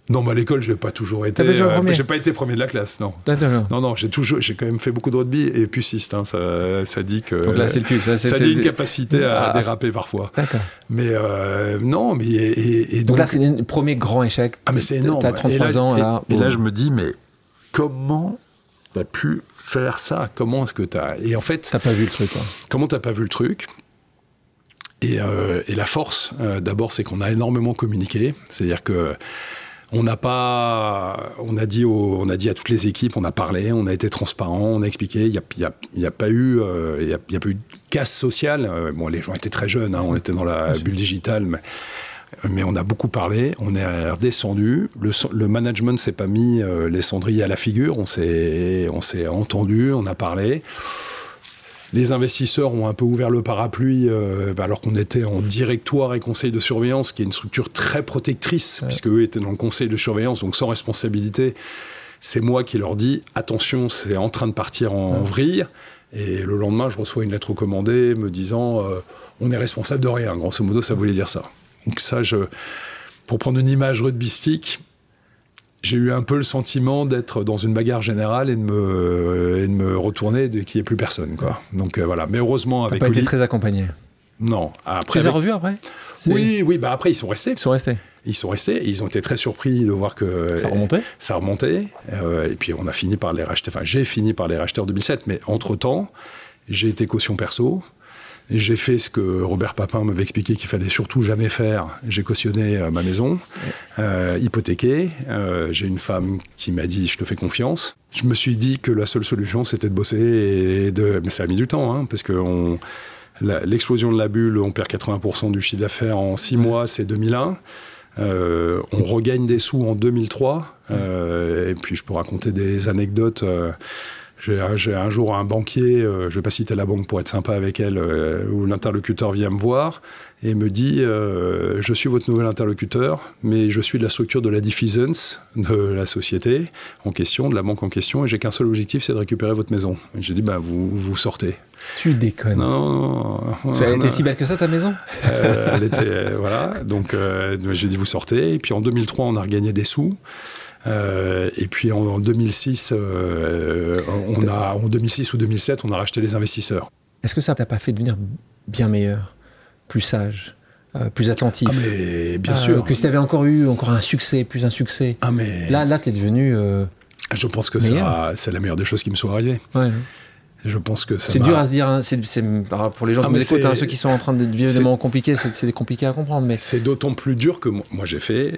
Non, mais à l'école, je n'ai pas toujours été.
T'as
euh, j'ai pas été premier de la classe, non.
D'accord.
Non, non, j'ai toujours, j'ai quand même fait beaucoup de rugby et puciste. Hein, ça, ça dit que.
Donc là, c'est le cul. Ça,
dit une capacité à
Ah.
déraper parfois.
D'accord.
Mais euh, non, mais et, et- et
Donc, là, c'est le premier grand échec.
Ah, mais c'est énorme.
T'as
Et
33
là-
ans,
et,
là.
et je me dis, mais comment t'as pu faire ça? Comment est-ce que tu as. Et en fait.
T'as pas vu le truc, quoi.
Comment t'as pas vu le truc? Et, euh, et, la force, euh, d'abord, c'est qu'on a énormément communiqué. C'est-à-dire que on n'a pas, on a dit, au, on a dit à toutes les équipes, on a parlé, on a été transparent, on a expliqué. Il n'y a, y a, y a, pas eu, euh, il y a, y a, pas eu de casse sociale. Euh, bon, les gens étaient très jeunes, hein, on était dans la bulle digitale, mais, mais, on a beaucoup parlé. On est redescendu. Le, le management s'est pas mis euh, les cendriers à la figure. On s'est, on s'est entendu, on a parlé. Les investisseurs ont un peu ouvert le parapluie euh, alors qu'on était en directoire et conseil de surveillance, qui est une structure très protectrice, ouais. puisque eux étaient dans le conseil de surveillance, donc sans responsabilité. C'est moi qui leur dis attention, c'est en train de partir en, ouais. vrille. Et le lendemain, je reçois une lettre recommandée me disant euh, on est responsable de rien. Grosso modo, ça voulait dire ça. Donc ça, je, pour prendre une image rugbystique, j'ai eu un peu le sentiment d'être dans une bagarre générale et de me, et de me retourner et qu'il n'y ait plus personne. Quoi. Donc euh, voilà. Mais heureusement, avec.
pas été très accompagné.
Non.
Après, tu les as revus après?
Oui, oui. Bah après, ils sont restés.
Ils sont restés.
Ils sont restés. Et ils ont été très surpris de voir que
ça remontait.
Ça remontait. Euh, et puis on a fini par les racheter. Enfin, j'ai fini par les racheter en 2007. Mais entre temps, j'ai été caution perso. J'ai fait ce que Robert Papin m'avait expliqué qu'il fallait surtout jamais faire. J'ai cautionné euh, ma maison, euh, hypothéqué. Euh, j'ai une femme qui m'a dit je te fais confiance. Je me suis dit que la seule solution c'était de bosser et de. Mais ça a mis du temps, hein, parce que on... l'explosion de la bulle, on perd 80% du chiffre d'affaires en 6 mois, c'est 2001. Euh, on regagne des sous en 2003. Euh, et puis je peux raconter des anecdotes. Euh, j'ai un jour un banquier, euh, je ne vais pas citer la banque pour être sympa avec elle, euh, où l'interlocuteur vient me voir et me dit euh, Je suis votre nouvel interlocuteur, mais je suis de la structure de la diffusance de la société en question, de la banque en question, et j'ai qu'un seul objectif, c'est de récupérer votre maison. J'ai dit bah, vous, vous sortez.
Tu déconnes.
Non, non,
Ça a été si belle que ça, ta maison?
Elle était. voilà. Donc, j'ai dit vous sortez. Et puis en 2003, on a regagné des sous. Euh, et puis en, en 2006, euh, on a, en 2006 ou 2007, on a racheté les investisseurs.
Est-ce que ça t'a pas fait devenir bien meilleur, plus sage, euh, plus attentif?
Ah mais bien sûr.
Que si tu avais encore eu encore un succès, plus un succès.
Ah mais
là, là, tu es devenu. euh,
je pense que c'est la meilleure des choses qui me soit arrivée.
Ouais.
Je pense que ça
C'est dur à se dire, hein, c'est- c'est- pour les gens
Ah,
qui nous
mais
écoutent,
c'est-
hein, ceux qui sont en train de vivre des moments compliqués, c'est c'est compliqué à comprendre. Mais
C'est d'autant plus dur que moi, moi, j'ai fait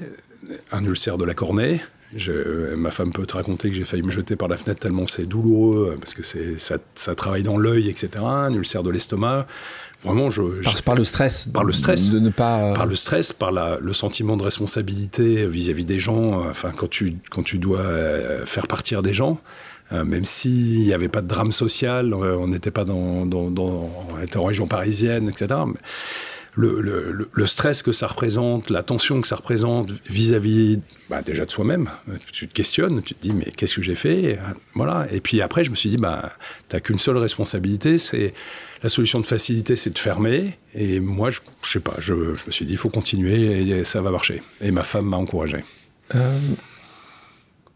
un ulcère de la cornée. Je, ma femme peut te raconter que j'ai failli me jeter par la fenêtre tellement c'est douloureux, parce que c'est, ça, ça travaille dans l'œil, etc. Un ulcère de l'estomac. Vraiment, je,
par, par le stress.
Par le stress.
De ne pas. euh,
par le stress, par la, le sentiment de responsabilité vis-à-vis des gens, euh, enfin, quand tu, quand tu dois euh, faire partir des gens, euh, même s'il n'y avait pas de drame social, euh, on n'était pas dans, dans, dans- on était en région parisienne, etc. Mais le, le- le- le stress que ça représente, la tension que ça représente vis-à-vis bah, déjà de soi-même, tu te questionnes, tu te dis mais qu'est-ce que j'ai fait? Voilà. Et puis après, je me suis dit bah t'as qu'une seule responsabilité, c'est la solution de facilité, c'est de fermer. Et moi, je, je sais pas, je, je me suis dit il faut continuer et ça va marcher. Et ma femme m'a encouragé.
euh,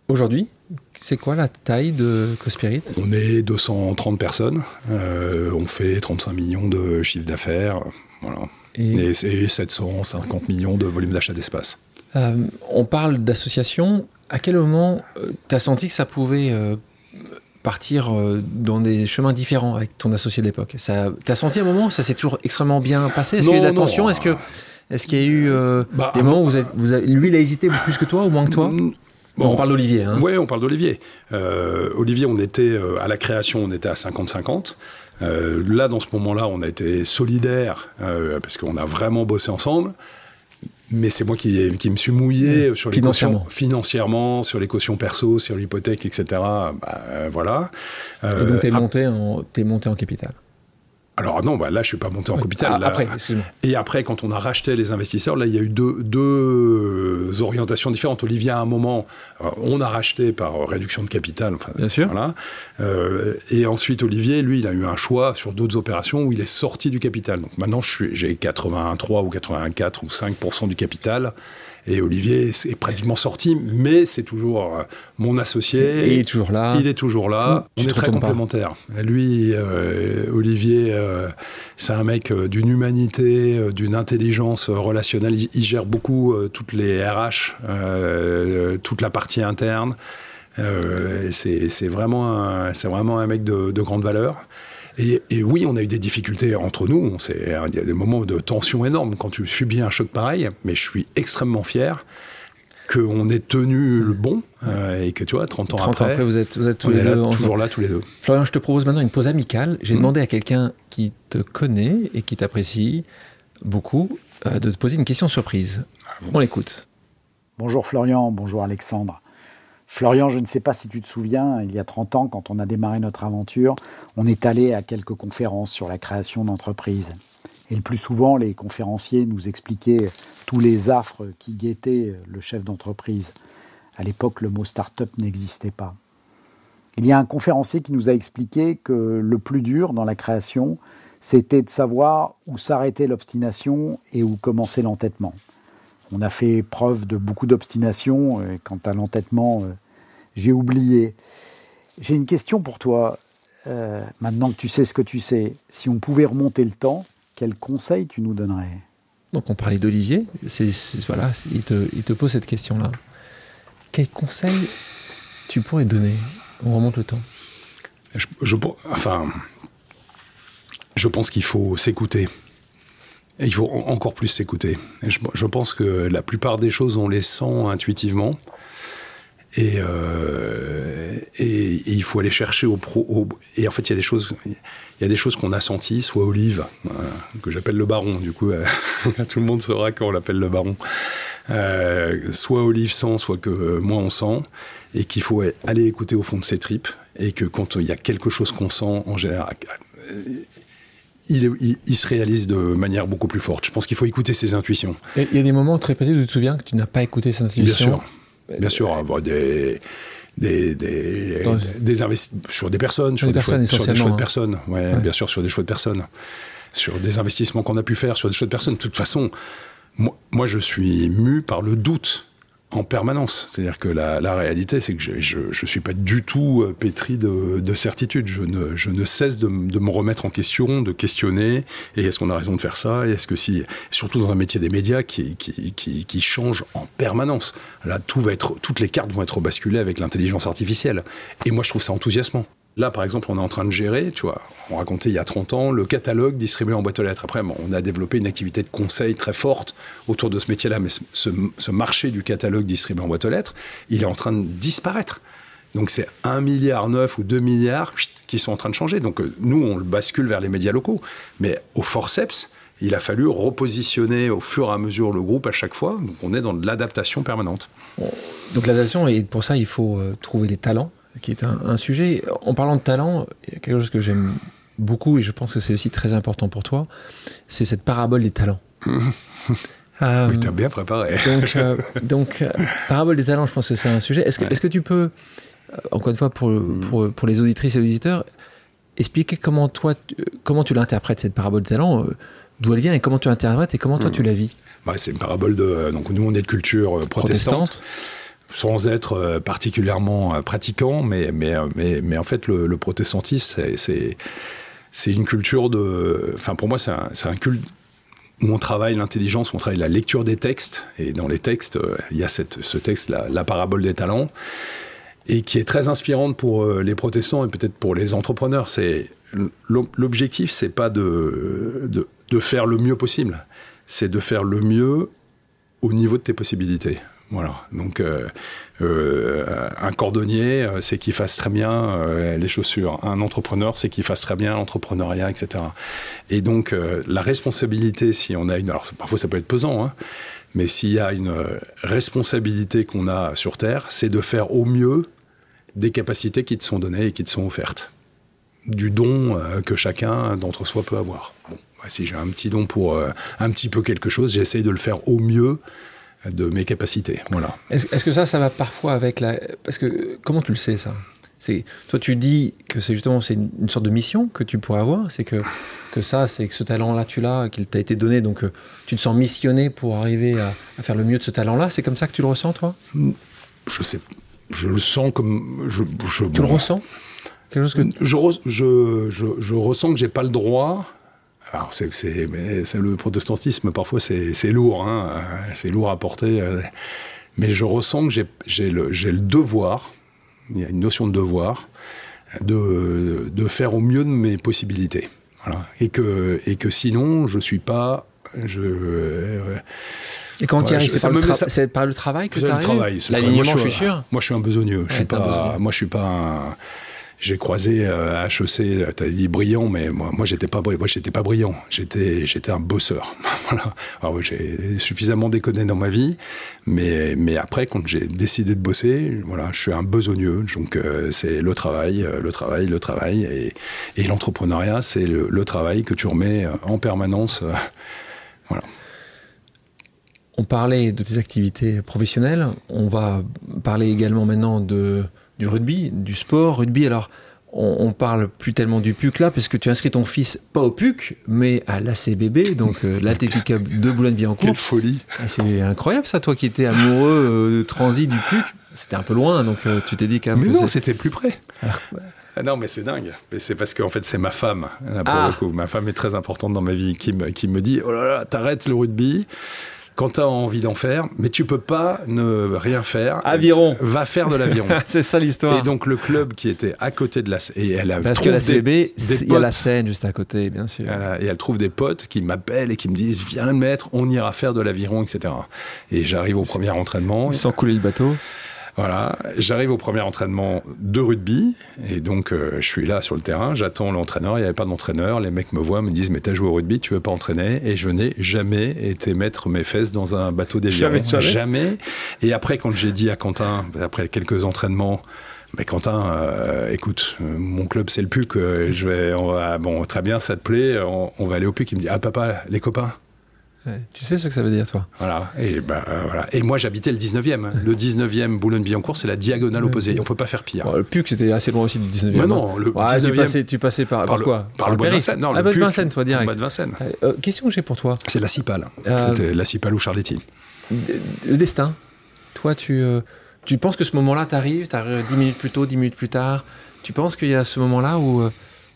Aujourd'hui, c'est quoi la taille de Cospirit
On est 230 personnes, euh, on fait 35 millions de chiffre d'affaires, voilà.
Et,
Et c'est 750 millions de volume d'achat d'espace.
euh, On parle d'association. À quel moment tu as senti que ça pouvait euh, partir euh, dans des chemins différents avec ton associé de l'époque? Ça, T'as senti un moment où ça s'est toujours extrêmement bien passé? Est-ce qu'il y a eu de la tension? Est-ce que est-ce qu'il y a eu euh,
Bah,
des moments où vous êtes, vous avez- lui il a hésité plus que toi ou moins que toi?
Mm,
Bon, On parle d'Olivier. Hein.
Oui, on parle d'Olivier. Euh, Olivier, on était euh, à la création, on était à 50-50. Euh, là, dans ce moment-là, on a été solidaires euh, parce qu'on a vraiment bossé ensemble. Mais c'est moi qui, qui me suis mouillé
Ouais.
sur les
Financièrement.
cautions, financièrement, sur les cautions perso, sur l'hypothèque, etc. Bah, euh, voilà.
Et donc monté, en, t'es monté en capital.
Alors non, bah, là, je suis pas monté en
Oui.
capital.
Ah, après,
et après, quand on a racheté les investisseurs, là, il y a eu deux, deux orientations différentes. Olivier, à un moment, euh, on a racheté par réduction de capital. Enfin,
Bien sûr.
Voilà. Euh, et ensuite, Olivier, lui, il a eu un choix sur d'autres opérations où il est sorti du capital. Donc maintenant, j'ai 83 ou 84 ou 5 du capital. Et Olivier est pratiquement sorti, mais c'est toujours euh, mon associé.
Et il est toujours là.
Il est toujours là.
Tu
On est très
pas.
complémentaires. Lui, euh, Olivier, euh, c'est un mec euh, d'une humanité, euh, d'une intelligence relationnelle. Il, gère beaucoup toutes les RH, toute la partie interne. c'est vraiment, un, mec de, de grande valeur. Et, oui, on a eu des difficultés entre nous. Il y a des moments de tension énorme quand tu subis un choc pareil, mais je suis extrêmement fier qu'on ait tenu le bon euh, et que tu vois, 30 ans 30 après, ans après
vous êtes, vous êtes tous les deux
toujours là, tous les deux.
Florian, je te propose maintenant une pause amicale. J'ai mmh. demandé à quelqu'un qui te connaît et qui t'apprécie beaucoup euh, de te poser une question surprise. Ah on l'écoute.
Bonjour Florian, bonjour Alexandre. Florian, je ne sais pas si tu te souviens, il y a 30 ans, quand on a démarré notre aventure, on est allé à quelques conférences sur la création d'entreprises. Et le plus souvent, les conférenciers nous expliquaient tous les affres qui guettaient le chef d'entreprise. À l'époque, le mot start-up n'existait pas. Il y a un conférencier qui nous a expliqué que le plus dur dans la création, c'était de savoir où s'arrêtait l'obstination et où commençait l'entêtement. On a fait preuve de beaucoup d'obstination. Quant à l'entêtement, euh, j'ai oublié. J'ai une question pour toi. Euh, maintenant que tu sais ce que tu sais, si on pouvait remonter le temps, quel conseil tu nous donnerais?
Donc on parlait d'Olivier, c'est, voilà, il te, il te pose cette question-là. Quel conseil tu pourrais donner? On remonte le temps.
Je, enfin, je pense qu'il faut s'écouter. il faut encore plus s'écouter. Je, je, pense que la plupart des choses, on les sent intuitivement. Et, euh, et, il faut aller chercher au pro. et en fait, il y a des choses, il y a des choses qu'on a senties, soit Olive, euh, que j'appelle le baron, du coup, euh, (laughs) tout le monde saura quand on l'appelle le baron. soit Olive sent, soit que moi on sent, et qu'il faut aller écouter au fond de ses tripes, et que quand il y a quelque chose qu'on sent, en général, il, il, se réalise de manière beaucoup plus forte. Je pense qu'il faut écouter ses intuitions.
Il y a des moments très précis où tu te souviens que tu n'as pas écouté ses intuitions.
Bien sûr. Bien sûr, avoir des, des, des, des sur des personnes, sur, des, choix, sur des choix de personnes. Ouais, Bien sûr, sur des choix de personnes. Sur des investissements qu'on a pu faire, sur des choix de personnes. De toute façon, moi, moi je suis mu par le doute en permanence. C'est-à-dire que la, réalité, c'est que je ne suis pas du tout euh, pétri de, de certitude. Je ne, cesse de, de, me remettre en question, de questionner. Et est-ce qu'on a raison de faire ça? Et est-ce que si, surtout dans un métier des médias qui, qui, qui, qui, change en permanence, là, tout va être, toutes les cartes vont être basculées avec l'intelligence artificielle. Et moi, je trouve ça enthousiasmant. Là, par exemple, on est en train de gérer, tu vois, on racontait il y a 30 ans, le catalogue distribué en boîte aux lettres. Après, on a développé une activité de conseil très forte autour de ce métier-là, mais ce, marché du catalogue distribué en boîte aux lettres, il est en train de disparaître. Donc c'est 1 milliard 9 ou 2 milliards qui sont en train de changer. Donc euh, nous, on le bascule vers les médias locaux. Mais au forceps, il a fallu repositionner au fur et à mesure le groupe à chaque fois. Donc on est dans de l'adaptation permanente.
Donc l'adaptation, pour ça, il faut euh, trouver les talents qui est un, sujet. En parlant de talent, il y a quelque chose que j'aime beaucoup et je pense que c'est aussi très important pour toi, c'est cette parabole des talents. (laughs)
euh, oui, tu as bien préparé.
donc, euh, donc euh, parabole des talents, je pense que c'est un sujet. Est-ce que, tu peux, euh, encore une fois, pour, mm. pour, pour, les auditrices et les auditeurs, expliquer comment toi, comment tu l'interprètes, cette parabole des talents, d'où elle vient et comment tu l'interprètes et comment toi mm. tu la vis?
Bah, C'est une parabole de. Donc, nous, on est de culture protestante sans être euh, particulièrement euh, pratiquant, mais, mais, euh, mais, mais en fait, le, protestantisme, c'est une culture de. Enfin, pour moi, c'est un, un, culte où on travaille l'intelligence, on travaille la lecture des textes. Et dans les textes, il y a cette, ce texte, la, parabole des talents, et qui est très inspirante pour les protestants et peut-être pour les entrepreneurs. C'est L'objectif, c'est pas de, de faire le mieux possible, c'est de faire le mieux au niveau de tes possibilités. Voilà. Donc, euh, euh, un cordonnier, euh, c'est qu'il fasse très bien les chaussures. Un entrepreneur, c'est qu'il fasse très bien l'entrepreneuriat, etc. Et donc, la responsabilité, si on a une. Alors, parfois, ça peut être pesant, hein, mais s'il y a une responsabilité qu'on a sur Terre, c'est de faire au mieux des capacités qui te sont données et qui te sont offertes. Du don que chacun d'entre soi peut avoir. Bah, si j'ai un petit don pour un petit peu quelque chose, j'essaye de le faire au mieux de mes capacités. Voilà.
Est-ce que ça, ça va parfois avec la... Parce que comment tu le sais ça? C'est toi tu dis que c'est justement c'est une, sorte de mission que tu pourrais avoir, c'est que que ça c'est que ce talent-là tu l'as, qu'il t'a été donné, donc euh, tu te sens missionné pour arriver à, faire le mieux de ce talent-là. C'est comme ça que tu le ressens toi?
Je sais, je le sens comme je.
tu le ressens?
Quelque chose que... je, je, je, je ressens que j'ai pas le droit alors le protestantisme, parfois c'est, lourd, hein, c'est lourd à porter. Euh, mais je ressens que j'ai, le, le, devoir il y a une notion de devoir, de, de faire au mieux de mes possibilités. Voilà. Et, que, et que sinon, je ne suis pas. Je,
euh, et quand tu arrives, c'est par, le travail que tu arrives
le travail,
L'alignement, je suis sûr.
Moi, je suis un besogneux. je suis pas, moi, je suis pas un j'ai croisé euh, à HEC, tu as dit brillant, mais moi, moi j'étais pas, pas brillant. J'étais, un bosseur. (laughs) voilà. J'ai suffisamment déconné dans ma vie, mais, mais après, quand j'ai décidé de bosser, voilà, je suis un besogneux. Donc, euh, c'est le travail, euh, le travail, le travail. Et, et l'entrepreneuriat, c'est le, le, travail que tu remets en permanence. voilà.
On parlait de tes activités professionnelles. On va parler également maintenant de du rugby, du sport. Rugby, alors, on, parle plus tellement du PUC là, parce que tu inscris ton fils pas au PUC, mais à l'ACBB, donc euh, (laughs) Club de Boulogne-Billancourt.
Quelle folie
ah, C'est incroyable ça, toi qui étais amoureux euh, de transit du PUC. C'était un peu loin, donc euh, tu t'es dit quand même.
Mais non, c'était plus près. Ah non, mais c'est dingue. Mais c'est parce qu'en fait, c'est ma femme. pour ah. le coup. Ma femme est très importante dans ma vie qui me, qui me dit Oh là là, t'arrêtes le rugby quand tu as envie d'en faire, mais tu peux pas ne rien faire.
Aviron.
Va faire de l'aviron. (laughs)
c'est ça l'histoire.
Et donc le club qui était à côté de la et elle a
parce que la CB, il y a la scène juste à côté, bien sûr.
et elle trouve des potes qui m'appellent et qui me disent viens le mettre, on ira faire de l'aviron, etc. Et j'arrive au premier entraînement.
Sans couler le bateau.
Voilà, j'arrive au premier entraînement de rugby et donc euh, je suis là sur le terrain, j'attends l'entraîneur, il n'y avait pas d'entraîneur, les mecs me voient, me disent mais t'as joué au rugby, tu veux pas entraîner? Et je n'ai jamais été mettre mes fesses dans un bateau d'aviron.
Jamais,
jamais. Et après quand j'ai dit à Quentin, après quelques entraînements, mais Quentin, euh, écoute, euh, mon club c'est le PUC, je vais, on va, bon très bien, ça te plaît, on, on va aller au PUC. Il me dit ah papa, les copains?
Tu sais ce que ça veut dire, toi?
Voilà. Et, ben, voilà. et moi, j'habitais le 19e. Le 19e, Boulogne-Billancourt, c'est la diagonale opposée. On ne peut pas faire pire.
le PUC, c'était assez loin aussi du 19e.
Mais non, le 19e.
Tu passais, par, par, quoi?
Par, le bois de Vincennes. Non,
ah, le
bois
de Vincennes, toi, direct.
Le bois de Vincennes.
Euh, question que j'ai pour toi?
C'est la Cipale. Euh, c'était la Cipale ou Charletti.
Le destin. Toi, tu, euh, tu penses que ce moment-là, tu arrives, tu arrives 10 minutes plus tôt, 10 minutes plus tard? Tu penses qu'il y a ce moment-là où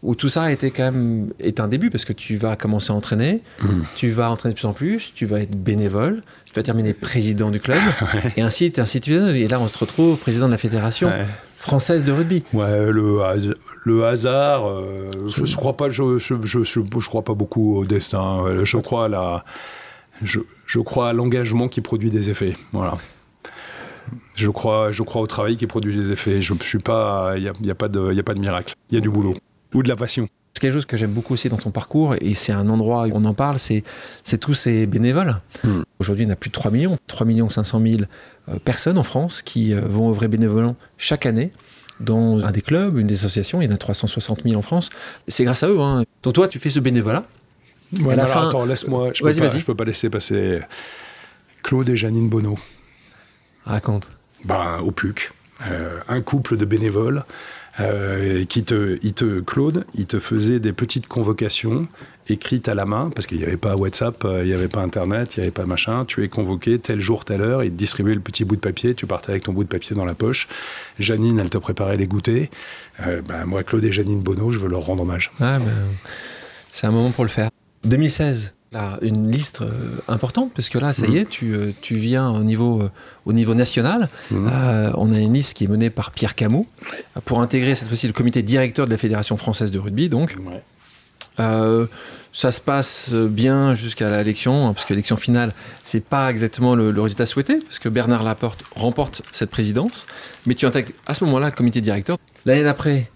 où tout ça a été quand même est un début parce que tu vas commencer à entraîner, mmh. tu vas entraîner de plus en plus, tu vas être bénévole, tu vas terminer président du club (laughs) et ainsi et ainsi. Et là, on se retrouve président de la fédération. Française de rugby.
Ouais, le, le hasard, euh, je ne crois pas, je, je, je, je, crois pas beaucoup au destin. Je crois à la, je, je crois à l'engagement qui produit des effets. Voilà. Je crois, je crois au travail qui produit des effets. Je suis pas, il n'y a, y a, pas de, y a pas de miracle. Il y a du boulot ou de la passion.
Quelque chose que j'aime beaucoup aussi dans ton parcours, et c'est un endroit où on en parle, c'est, tous ces bénévoles. Hmm. Aujourd'hui, en a plus de 3 millions, 3 500 000 personnes en France qui euh, vont œuvrer bénévolement chaque année dans un des clubs, une des associations. Il y en a 360 000 en France. C'est grâce à eux. Hein. Donc toi, tu fais ce bénévolat.
Ouais, la fin... Attends, laisse-moi. Je ne peux, pas laisser passer Claude et Janine Bonneau.
Raconte.
Ben, au PUC. Euh, un couple de bénévoles euh, qui te, il te, Claude, il te faisait des petites convocations écrites à la main, parce qu'il n'y avait pas WhatsApp, euh, il n'y avait pas Internet, il n'y avait pas machin. Tu es convoqué tel jour, telle heure, il te distribuait le petit bout de papier, tu partais avec ton bout de papier dans la poche. Janine, elle te préparait les goûters. Euh, ben, moi, Claude et Janine Bonneau, je veux leur rendre hommage.
Ah, ben, c'est un moment pour le faire. 2016, Là, une liste euh, importante, parce que là, ça y mhm. est, tu, euh, tu viens au niveau, euh, au niveau national. Mhm. on a une liste qui est menée par Pierre Camus pour intégrer cette fois-ci le comité directeur de la Fédération française de rugby. Donc, ça se passe bien jusqu'à l'élection, hein, parce que l'élection finale, c'est pas exactement le, le, résultat souhaité, parce que Bernard Laporte remporte cette présidence. Mais tu intègres à ce moment-là le comité directeur. L'année d'après,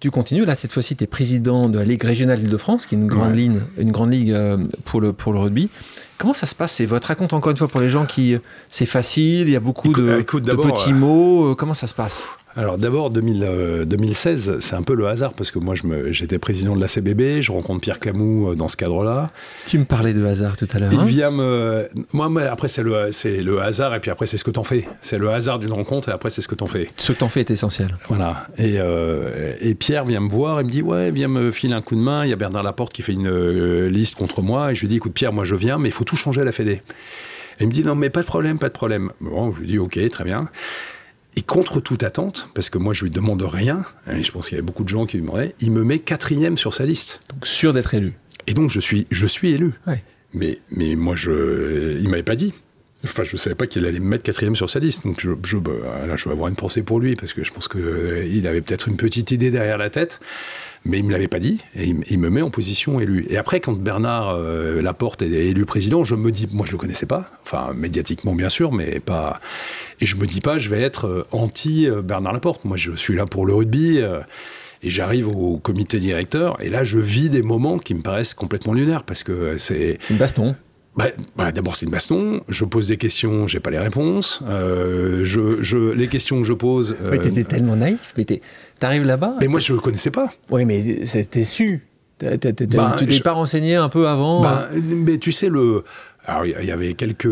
tu continues. Là, cette fois-ci, tu es président de la Ligue régionale Île-de-France, qui est une grande, ligne, une grande ligue euh, pour le, pour le rugby. Comment ça se passe C'est votre raconte encore une fois pour les gens qui. C'est facile, il y a beaucoup de, de petits mots. Euh, comment ça se passe?
Alors d'abord, 2016, euh, c'est un peu le hasard parce que moi j'étais président de la CBB, je rencontre Pierre Camus euh, dans ce cadre-là.
Tu me parlais de hasard tout à l'heure.
Il
hein
vient me... Moi, après c'est le, le hasard et puis après c'est ce que t'en fais. C'est le hasard d'une rencontre et après c'est ce que t'en fais.
Ce que t'en fais est essentiel.
Voilà. Et, euh, et, Pierre vient me voir et me dit Ouais, viens me filer un coup de main. Il y a Bernard Laporte qui fait une liste contre moi. Et je lui dis Écoute Pierre, moi je viens, mais il faut tout changer à la Fédé. Et il me dit Non, mais pas de problème, pas de problème. Bon, je lui dis Ok, très bien. Et contre toute attente, parce que moi je lui demande rien, et je pense qu'il y a beaucoup de gens qui lui demanderaient, il me met quatrième sur sa liste.
Donc sûr d'être élu.
Et donc je suis, je suis élu. Mais, mais moi, je, il m'avait pas dit. Enfin, je ne savais pas qu'il allait me mettre quatrième sur sa liste. Donc, je, bah, là, je vais avoir une pensée pour lui, parce que je pense qu'il avait peut-être une petite idée derrière la tête, mais il ne me l'avait pas dit, et il, me met en position élu. Et après, quand Bernard euh, Laporte est élu président, je me dis, moi, je ne le connaissais pas, enfin, médiatiquement, bien sûr, mais pas. Et je me dis pas, je vais être euh, anti-Bernard Laporte. Moi, je suis là pour le rugby. Euh, et j'arrive au comité directeur, et là, je vis des moments qui me paraissent complètement lunaires, parce que c'est.
C'est une baston.
Bah, bah, D'abord, c'est une baston. Je pose des questions, j'ai pas les réponses. Euh, je, je, les questions que je pose.
Euh, mais t'étais tellement naïf. Mais t'arrives là-bas.
Mais moi, je le connaissais pas.
Oui, mais c'était su. Bah, tu t'es pas renseigné un peu avant
bah, Mais tu sais, le. Alors, il y avait quelques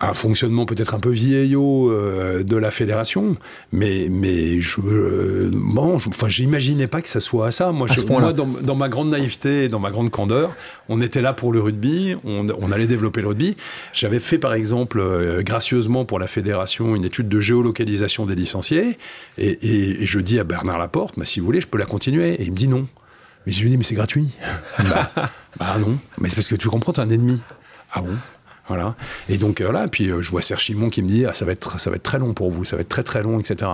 un fonctionnement peut-être un peu vieillot euh, de la fédération, mais, mais je, euh, bon, enfin, j'imaginais pas que ça soit ça. Moi, je, moi dans, dans, ma grande naïveté, dans ma grande candeur, on était là pour le rugby, on, on allait développer le rugby. J'avais fait par exemple, euh, gracieusement pour la fédération, une étude de géolocalisation des licenciés, et, et, et je dis à Bernard Laporte, bah, si vous voulez, je peux la continuer. Et il me dit non. Mais je lui dis, mais c'est gratuit. (laughs) bah, bah, non. Mais c'est parce que tu comprends, tu es un ennemi. Ah bon? Et donc voilà, puis euh, je vois Serge Chimon qui me dit ah, ça va être ça va être très long pour vous, ça va être très très long, etc.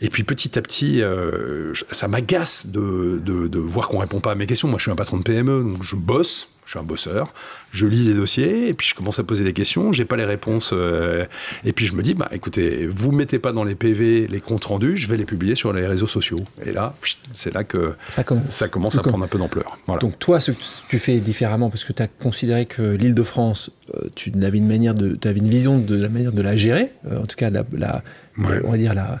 Et puis petit à petit, euh, ça m'agace de, de, de, voir qu'on répond pas à mes questions. Moi, je suis un patron de PME, donc je bosse je suis un bosseur, je lis les dossiers et puis je commence à poser des questions, j'ai pas les réponses euh, et puis je me dis bah écoutez, vous mettez pas dans les PV les comptes rendus, je vais les publier sur les réseaux sociaux. Et là, c'est là que ça commence, ça commence à prendre un peu d'ampleur.
Donc toi, ce que tu fais différemment parce que tu as considéré que l'Île-de-France, euh, tu avais une manière de, tu avais une vision de la manière de la gérer, euh, en tout cas la, la on va dire la.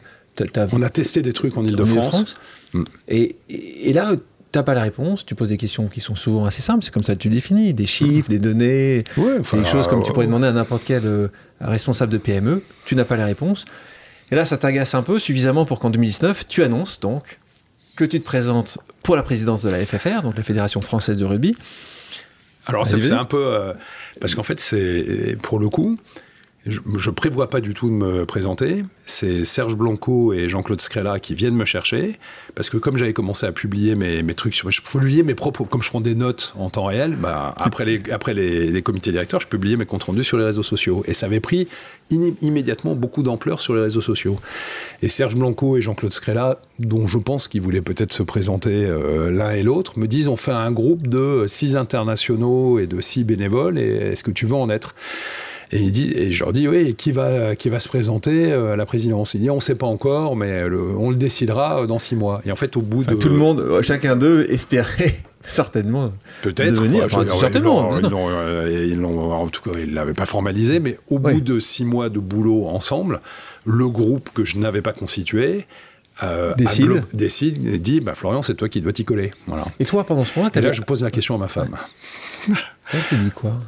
on a testé des trucs en Île-de-France.
Mm. Et, et, là, tu n'as pas la réponse, tu poses des questions qui sont souvent assez simples, c'est comme ça que tu définis, des chiffres, des données, des choses comme tu pourrais demander à n'importe quel euh, responsable de PME, tu n'as pas la réponse. Et là, ça t'agace un peu suffisamment pour qu'en 2019, tu annonces donc que tu te présentes pour la présidence de la FFR, donc la Fédération française de rugby.
Alors c'est un peu... Euh, parce qu'en fait, c'est pour le coup, je, ne prévois pas du tout de me présenter. C'est Serge Blanco et Jean-Claude Scrella qui viennent me chercher. Parce que comme j'avais commencé à publier mes, mes trucs, sur, je publiais mes propres, comme je prends des notes en temps réel, bah, après, les, après les, les, comités directeurs, je publiais mes comptes rendus sur les réseaux sociaux. Et ça avait pris immédiatement beaucoup d'ampleur sur les réseaux sociaux. Et Serge Blanco et Jean-Claude Scrella, dont je pense qu'ils voulaient peut-être se présenter euh, l'un et l'autre, me disent on fait un groupe de six internationaux et de six bénévoles, et est-ce que tu veux en être? Et, il dit, et je leur dis, oui, qui va, qui va se présenter euh, à la présidence? Il dit, on ne sait pas encore, mais on le décidera euh, dans six mois. Et en fait, au bout de...
Tout le monde, euh, chacun d'eux espérait (laughs) certainement
peut-être
certainement
ils l'ont en tout cas ils l'avaient pas formalisé mais au bout de six mois de boulot ensemble le groupe que je n'avais pas constitué
euh, décide.
décide et dit bah, Florian, c'est toi qui dois t'y coller. Voilà.
Et toi, pendant ce moment-là,
Et là, je pose la question à ma femme. (laughs)
Elle te dit quoi?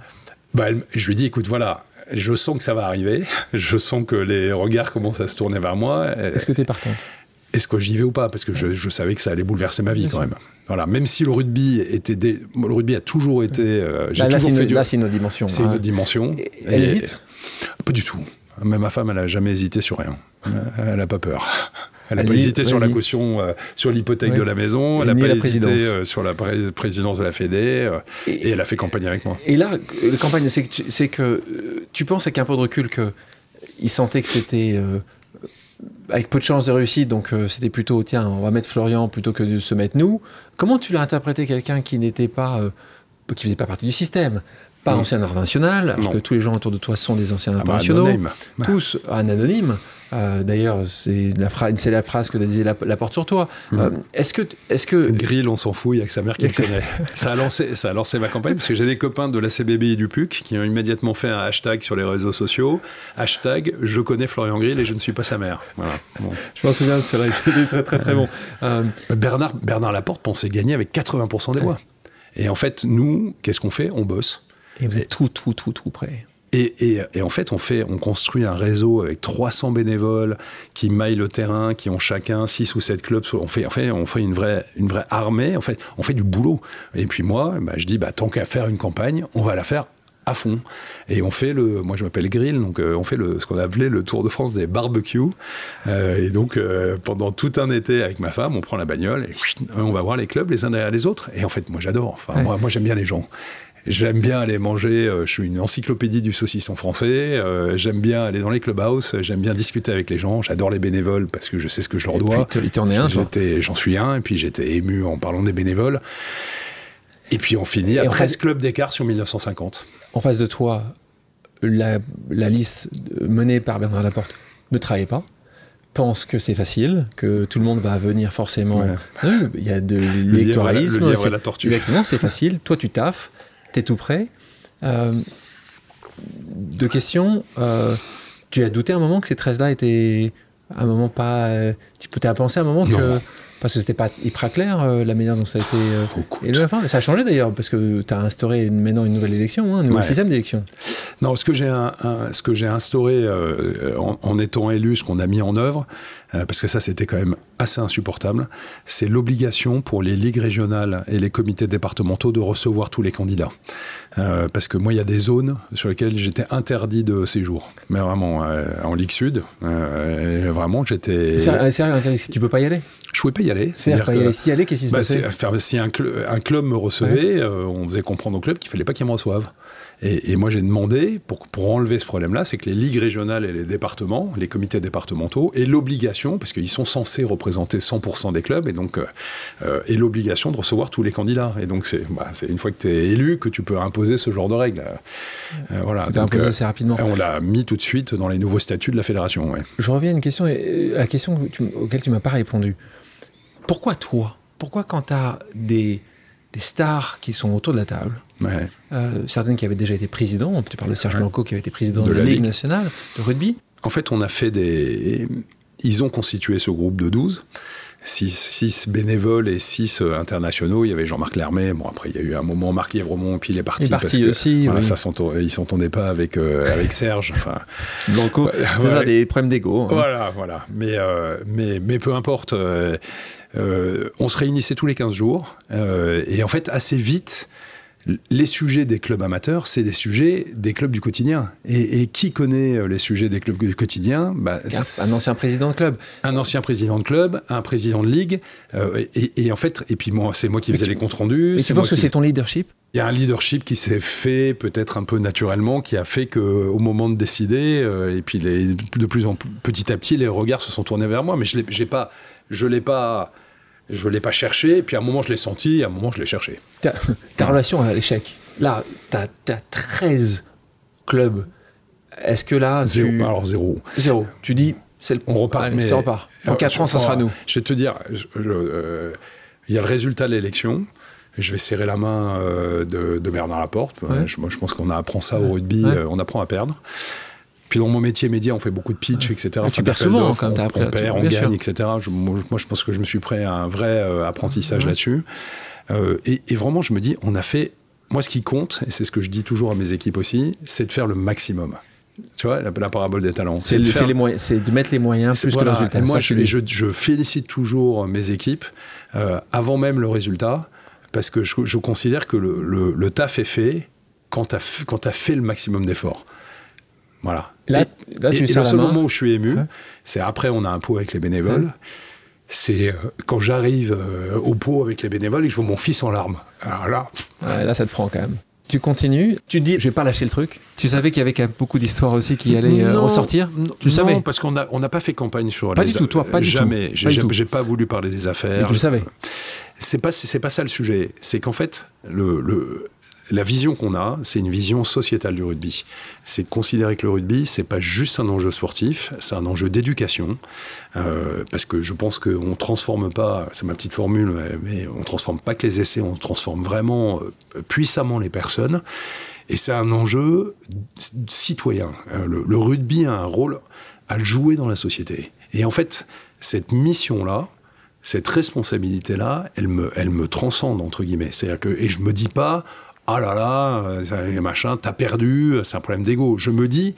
Bah, Je lui dis écoute, voilà, je sens que ça va arriver, je sens que les regards commencent à se tourner vers moi.
Est-ce que tu es partante?
Est-ce que j'y vais ou pas? Parce que je, je, savais que ça allait bouleverser ma vie quand même. Voilà, même si le rugby était, le rugby a toujours été, euh,
j'ai toujours fait du. Là, c'est une autre dimension.
C'est une autre dimension.
elle hésite?
Pas du tout. Même ma femme, elle a jamais hésité sur rien. Elle n'a pas peur. Elle n'a pas hésité sur la caution, euh, sur l'hypothèque de la maison, elle n'a pas hésité euh, sur la présidence de la Fédé, euh, et, elle a fait campagne avec moi.
Et là, la campagne, c'est que, que, tu penses avec un peu de recul qu'il sentait que c'était avec peu de chances de réussite, donc c'était plutôt, tiens, on va mettre Florian plutôt que de se mettre nous. Comment tu l'as interprété quelqu'un qui n'était pas, qui faisait pas partie du système? Pas ancien international, alors que tous les gens autour de toi sont des anciens ah bah, internationaux, tous un anonyme. Euh, d'ailleurs, c'est la, phrase que disait la, la porte sur toi. Mm. Euh, est-ce que, est-ce que
Grill, on s'en fout, il y a que sa mère qui le connaît. (laughs) ça a lancé, ça a lancé ma campagne parce que j'ai des copains de la CBB et du PUC qui ont immédiatement fait un hashtag sur les réseaux sociaux. Hashtag, je connais Florian Grill et je ne suis pas sa mère. Voilà.
Je m'en souviens, c'est vrai, c'était très très très bon.
Euh, Bernard, Bernard Laporte pensait gagner avec 80% des voix. Et en fait, nous, qu'est-ce qu'on fait? On bosse.
Et vous êtes tout, tout, tout, tout prêt.
Et, et, en fait, on, fait, on construit un réseau avec 300 bénévoles qui maillent le terrain, qui ont chacun 6 ou 7 clubs. On fait, en fait, on fait une, vraie, une vraie armée, en fait, on fait du boulot. Et puis moi, bah, je dis, bah, tant qu'à faire une campagne, on va la faire à fond. Et on fait le, moi je m'appelle Grill, donc euh, on fait le, ce qu'on appelait le Tour de France des barbecues. Euh, et donc euh, pendant tout un été avec ma femme, on prend la bagnole et on va voir les clubs les uns derrière les autres. Et en fait, moi j'adore. Enfin, moi, moi j'aime bien les gens. J'aime bien aller manger, je suis une encyclopédie du saucisson français, j'aime bien aller dans les clubhouses, j'aime bien discuter avec les gens, j'adore les bénévoles parce que je sais ce que je leur dois.
Il t'en est un,
J'en suis un, et puis j'étais ému en parlant des bénévoles. Et puis on finit à 13 clubs d'écart sur 1950.
En face de toi, la, liste menée par Bernard Laporte ne travaille pas pense que c'est facile, que tout le monde va venir forcément. Il y a de l'électoralisme. Exactement, c'est facile. Toi, tu taffes, tout prêt. Euh, deux questions. Euh, tu as douté un moment que ces 13-là étaient un moment pas. Euh, tu as pensé un moment que parce que c'était pas hyper clair euh, la manière dont ça a été. Euh, et ça a changé d'ailleurs, parce que tu as instauré maintenant une nouvelle élection, hein, un nouveau système d'élection.
Non, ce que j'ai ce que j'ai instauré euh, en, étant élu, ce qu'on a mis en œuvre, parce que ça c'était quand même assez insupportable, c'est l'obligation pour les ligues régionales et les comités départementaux de recevoir tous les candidats. parce que moi, il y a des zones sur lesquelles j'étais interdit de séjour. Mais vraiment, en Ligue Sud, vraiment, j'étais.
Sérieux, tu peux pas y aller
je pouvais pas y aller.
C'est-à-dire pas y aller. Si y aller, qu'est-ce qui se bah, passait
Si un, un, club me recevait, euh, on faisait comprendre au club qu'il fallait pas qu'il me reçoive. Et, moi, j'ai demandé, pour, pour enlever ce problème-là, c'est que les ligues régionales et les départements, les comités départementaux, aient l'obligation, parce qu'ils sont censés représenter 100% des clubs, et donc, euh, euh, aient l'obligation de recevoir tous les candidats. Et donc, c'est bah, une fois que tu es élu que tu peux imposer ce genre de règles.
Euh, voilà. Donc, assez rapidement.
On l'a mis tout de suite dans les nouveaux statuts de la fédération.
Je reviens à une question, à la question auquel tu m'as pas répondu. Pourquoi toi? Pourquoi quand tu as des, des stars qui sont autour de la table, euh, certaines qui avaient déjà été présidents, tu parles de Serge Blanco qui avait été président de, la, Ligue nationale de rugby.
En fait, on a fait des... Ils ont constitué ce groupe de 12. 6, bénévoles et 6 euh, internationaux. Il y avait Jean-Marc Lermet. Bon, après, il y a eu un moment Marc Lièvremont, puis il est parti. Il est
parti aussi.
Voilà, ça il s'entendait pas avec, euh, avec Serge. Enfin,
Blanco, c'est ça, des problèmes d'ego.
Hein. Voilà, voilà. Mais, mais, mais peu importe. Euh, on se réunissait tous les 15 jours. Euh, et en fait, assez vite, les sujets des clubs amateurs, c'est des sujets des clubs du quotidien. Et, qui connaît euh, les sujets des clubs du quotidien?
Bah, un, ancien président de club.
Un ancien président de club, un président de ligue. et, en fait, et puis moi, c'est moi qui faisais les comptes rendus.
Mais tu penses que c'est ton leadership?
Il y a un leadership qui s'est fait peut-être un peu naturellement, qui a fait qu'au moment de décider, et puis de plus en plus, petit à petit, les regards se sont tournés vers moi. Mais je l'ai pas, je l'ai pas je ne l'ai pas cherché, puis à un moment je l'ai senti, à un moment je l'ai cherché.
Ta, relation à l'échec, là, tu as, 13 clubs. Est-ce que là.
Zéro, alors zéro.
Zéro. Tu dis, c'est le.
On repart. mais,
ça repart. Dans 4 ans, ça sera nous.
Je vais te dire, euh, il y a le résultat de l'élection. Je vais serrer la main euh, de, Bernard Laporte. Je, moi, je pense qu'on apprend ça au rugby, euh, on apprend à perdre. Puis dans mon métier média, on fait beaucoup de pitch, etc.
tu perds souvent quand
on, on perd, on gagne, etc. moi, je pense que je me suis prêt à un vrai euh, apprentissage là-dessus. Euh, et, vraiment, je me dis, on a fait. Moi, ce qui compte, et c'est ce que je dis toujours à mes équipes aussi, c'est de faire le maximum. Tu vois, la, parabole des talents.
C'est de, de, mettre les moyens plus que le résultat.
moi, je, félicite toujours mes équipes euh, avant même le résultat, parce que je, considère que le, le, taf est fait quand tu as, as, fait le maximum d'efforts. Voilà.
Là, et,
le seul moment où je suis ému, c'est après on a un pot avec les bénévoles. C'est euh, quand j'arrive euh, au pot avec les bénévoles et que je vois mon fils en larmes. Alors là,
là ça te prend quand même. Tu continues, tu te dis, je vais pas lâcher le truc. Tu savais qu'il y avait beaucoup d'histoires aussi qui allaient euh, ressortir? Tu
non,
savais
parce qu'on n'a on n'a pas fait campagne sur
pas du tout, toi, pas du
jamais.
tout.
Jamais. J'ai pas voulu parler des affaires.
Mais tu le savais.
C'est pas, c'est pas ça le sujet. C'est qu'en fait, le, le, la vision qu'on a, c'est une vision sociétale du rugby. C'est de considérer que le rugby, c'est pas juste un enjeu sportif, c'est un enjeu d'éducation. Euh, parce que je pense qu'on ne transforme pas, c'est ma petite formule, mais on ne transforme pas que les essais, on transforme vraiment euh, puissamment les personnes. Et c'est un enjeu citoyen. Euh, le, rugby a un rôle à jouer dans la société. Et en fait, cette mission-là, cette responsabilité-là, elle me, elle me transcende, entre guillemets. C'est-à-dire que, et je me dis pas, ah là là, machin, t'as perdu, c'est un problème d'ego. Je me dis,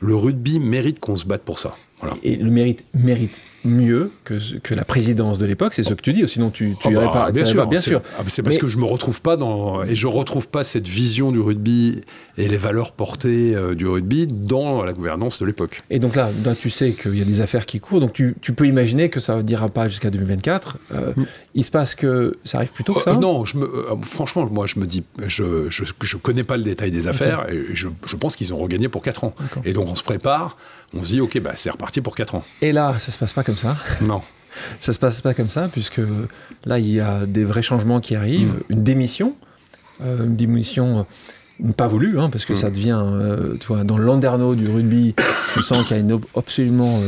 le rugby mérite qu'on se batte pour ça.
Et le mérite mérite mieux que, que la présidence de l'époque, c'est ce que tu dis, sinon tu, tu
ah bah,
pas.
Bien sûr,
bien sûr.
Ah, c'est parce que je me retrouve pas dans et je retrouve pas cette vision du rugby et les valeurs portées euh, du rugby dans la gouvernance de l'époque.
Et donc là, tu sais qu'il y a des affaires qui courent, donc tu, tu peux imaginer que ça ne dira pas jusqu'à 2024. Euh, mm. Il se passe que ça arrive plus tôt que euh, ça.
non, je me, franchement, moi je me dis, je, je, je connais pas le détail des affaires et je, je pense qu'ils ont regagné pour 4 ans. Et donc on se prépare on se dit, OK, bah, c'est reparti pour 4 ans.
Et là, ça se passe pas comme ça.
Non. (laughs)
ça se passe pas comme ça, puisque là, il y a des vrais changements qui arrivent, mm. une démission, euh, une démission euh, pas voulue, hein, parce que mm. ça devient, euh, tu vois, dans le landerneau du rugby, (coughs) tu sens qu'il y a une absolument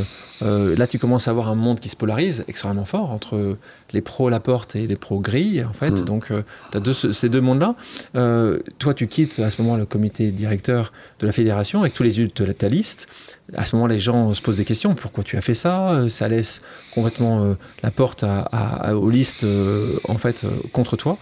euh, là, tu commences à avoir un monde qui se polarise extrêmement fort entre les pros Laporte et les pros Gris, en fait. Mm. Donc, euh, tu as ces deux mondes-là. Euh, toi, tu quittes à ce moment le comité directeur de la fédération avec tous les yeux de ta liste. À ce moment, les gens se posent des questions. Pourquoi tu as fait ça? Ça laisse complètement la porte aux listes, en fait, contre toi.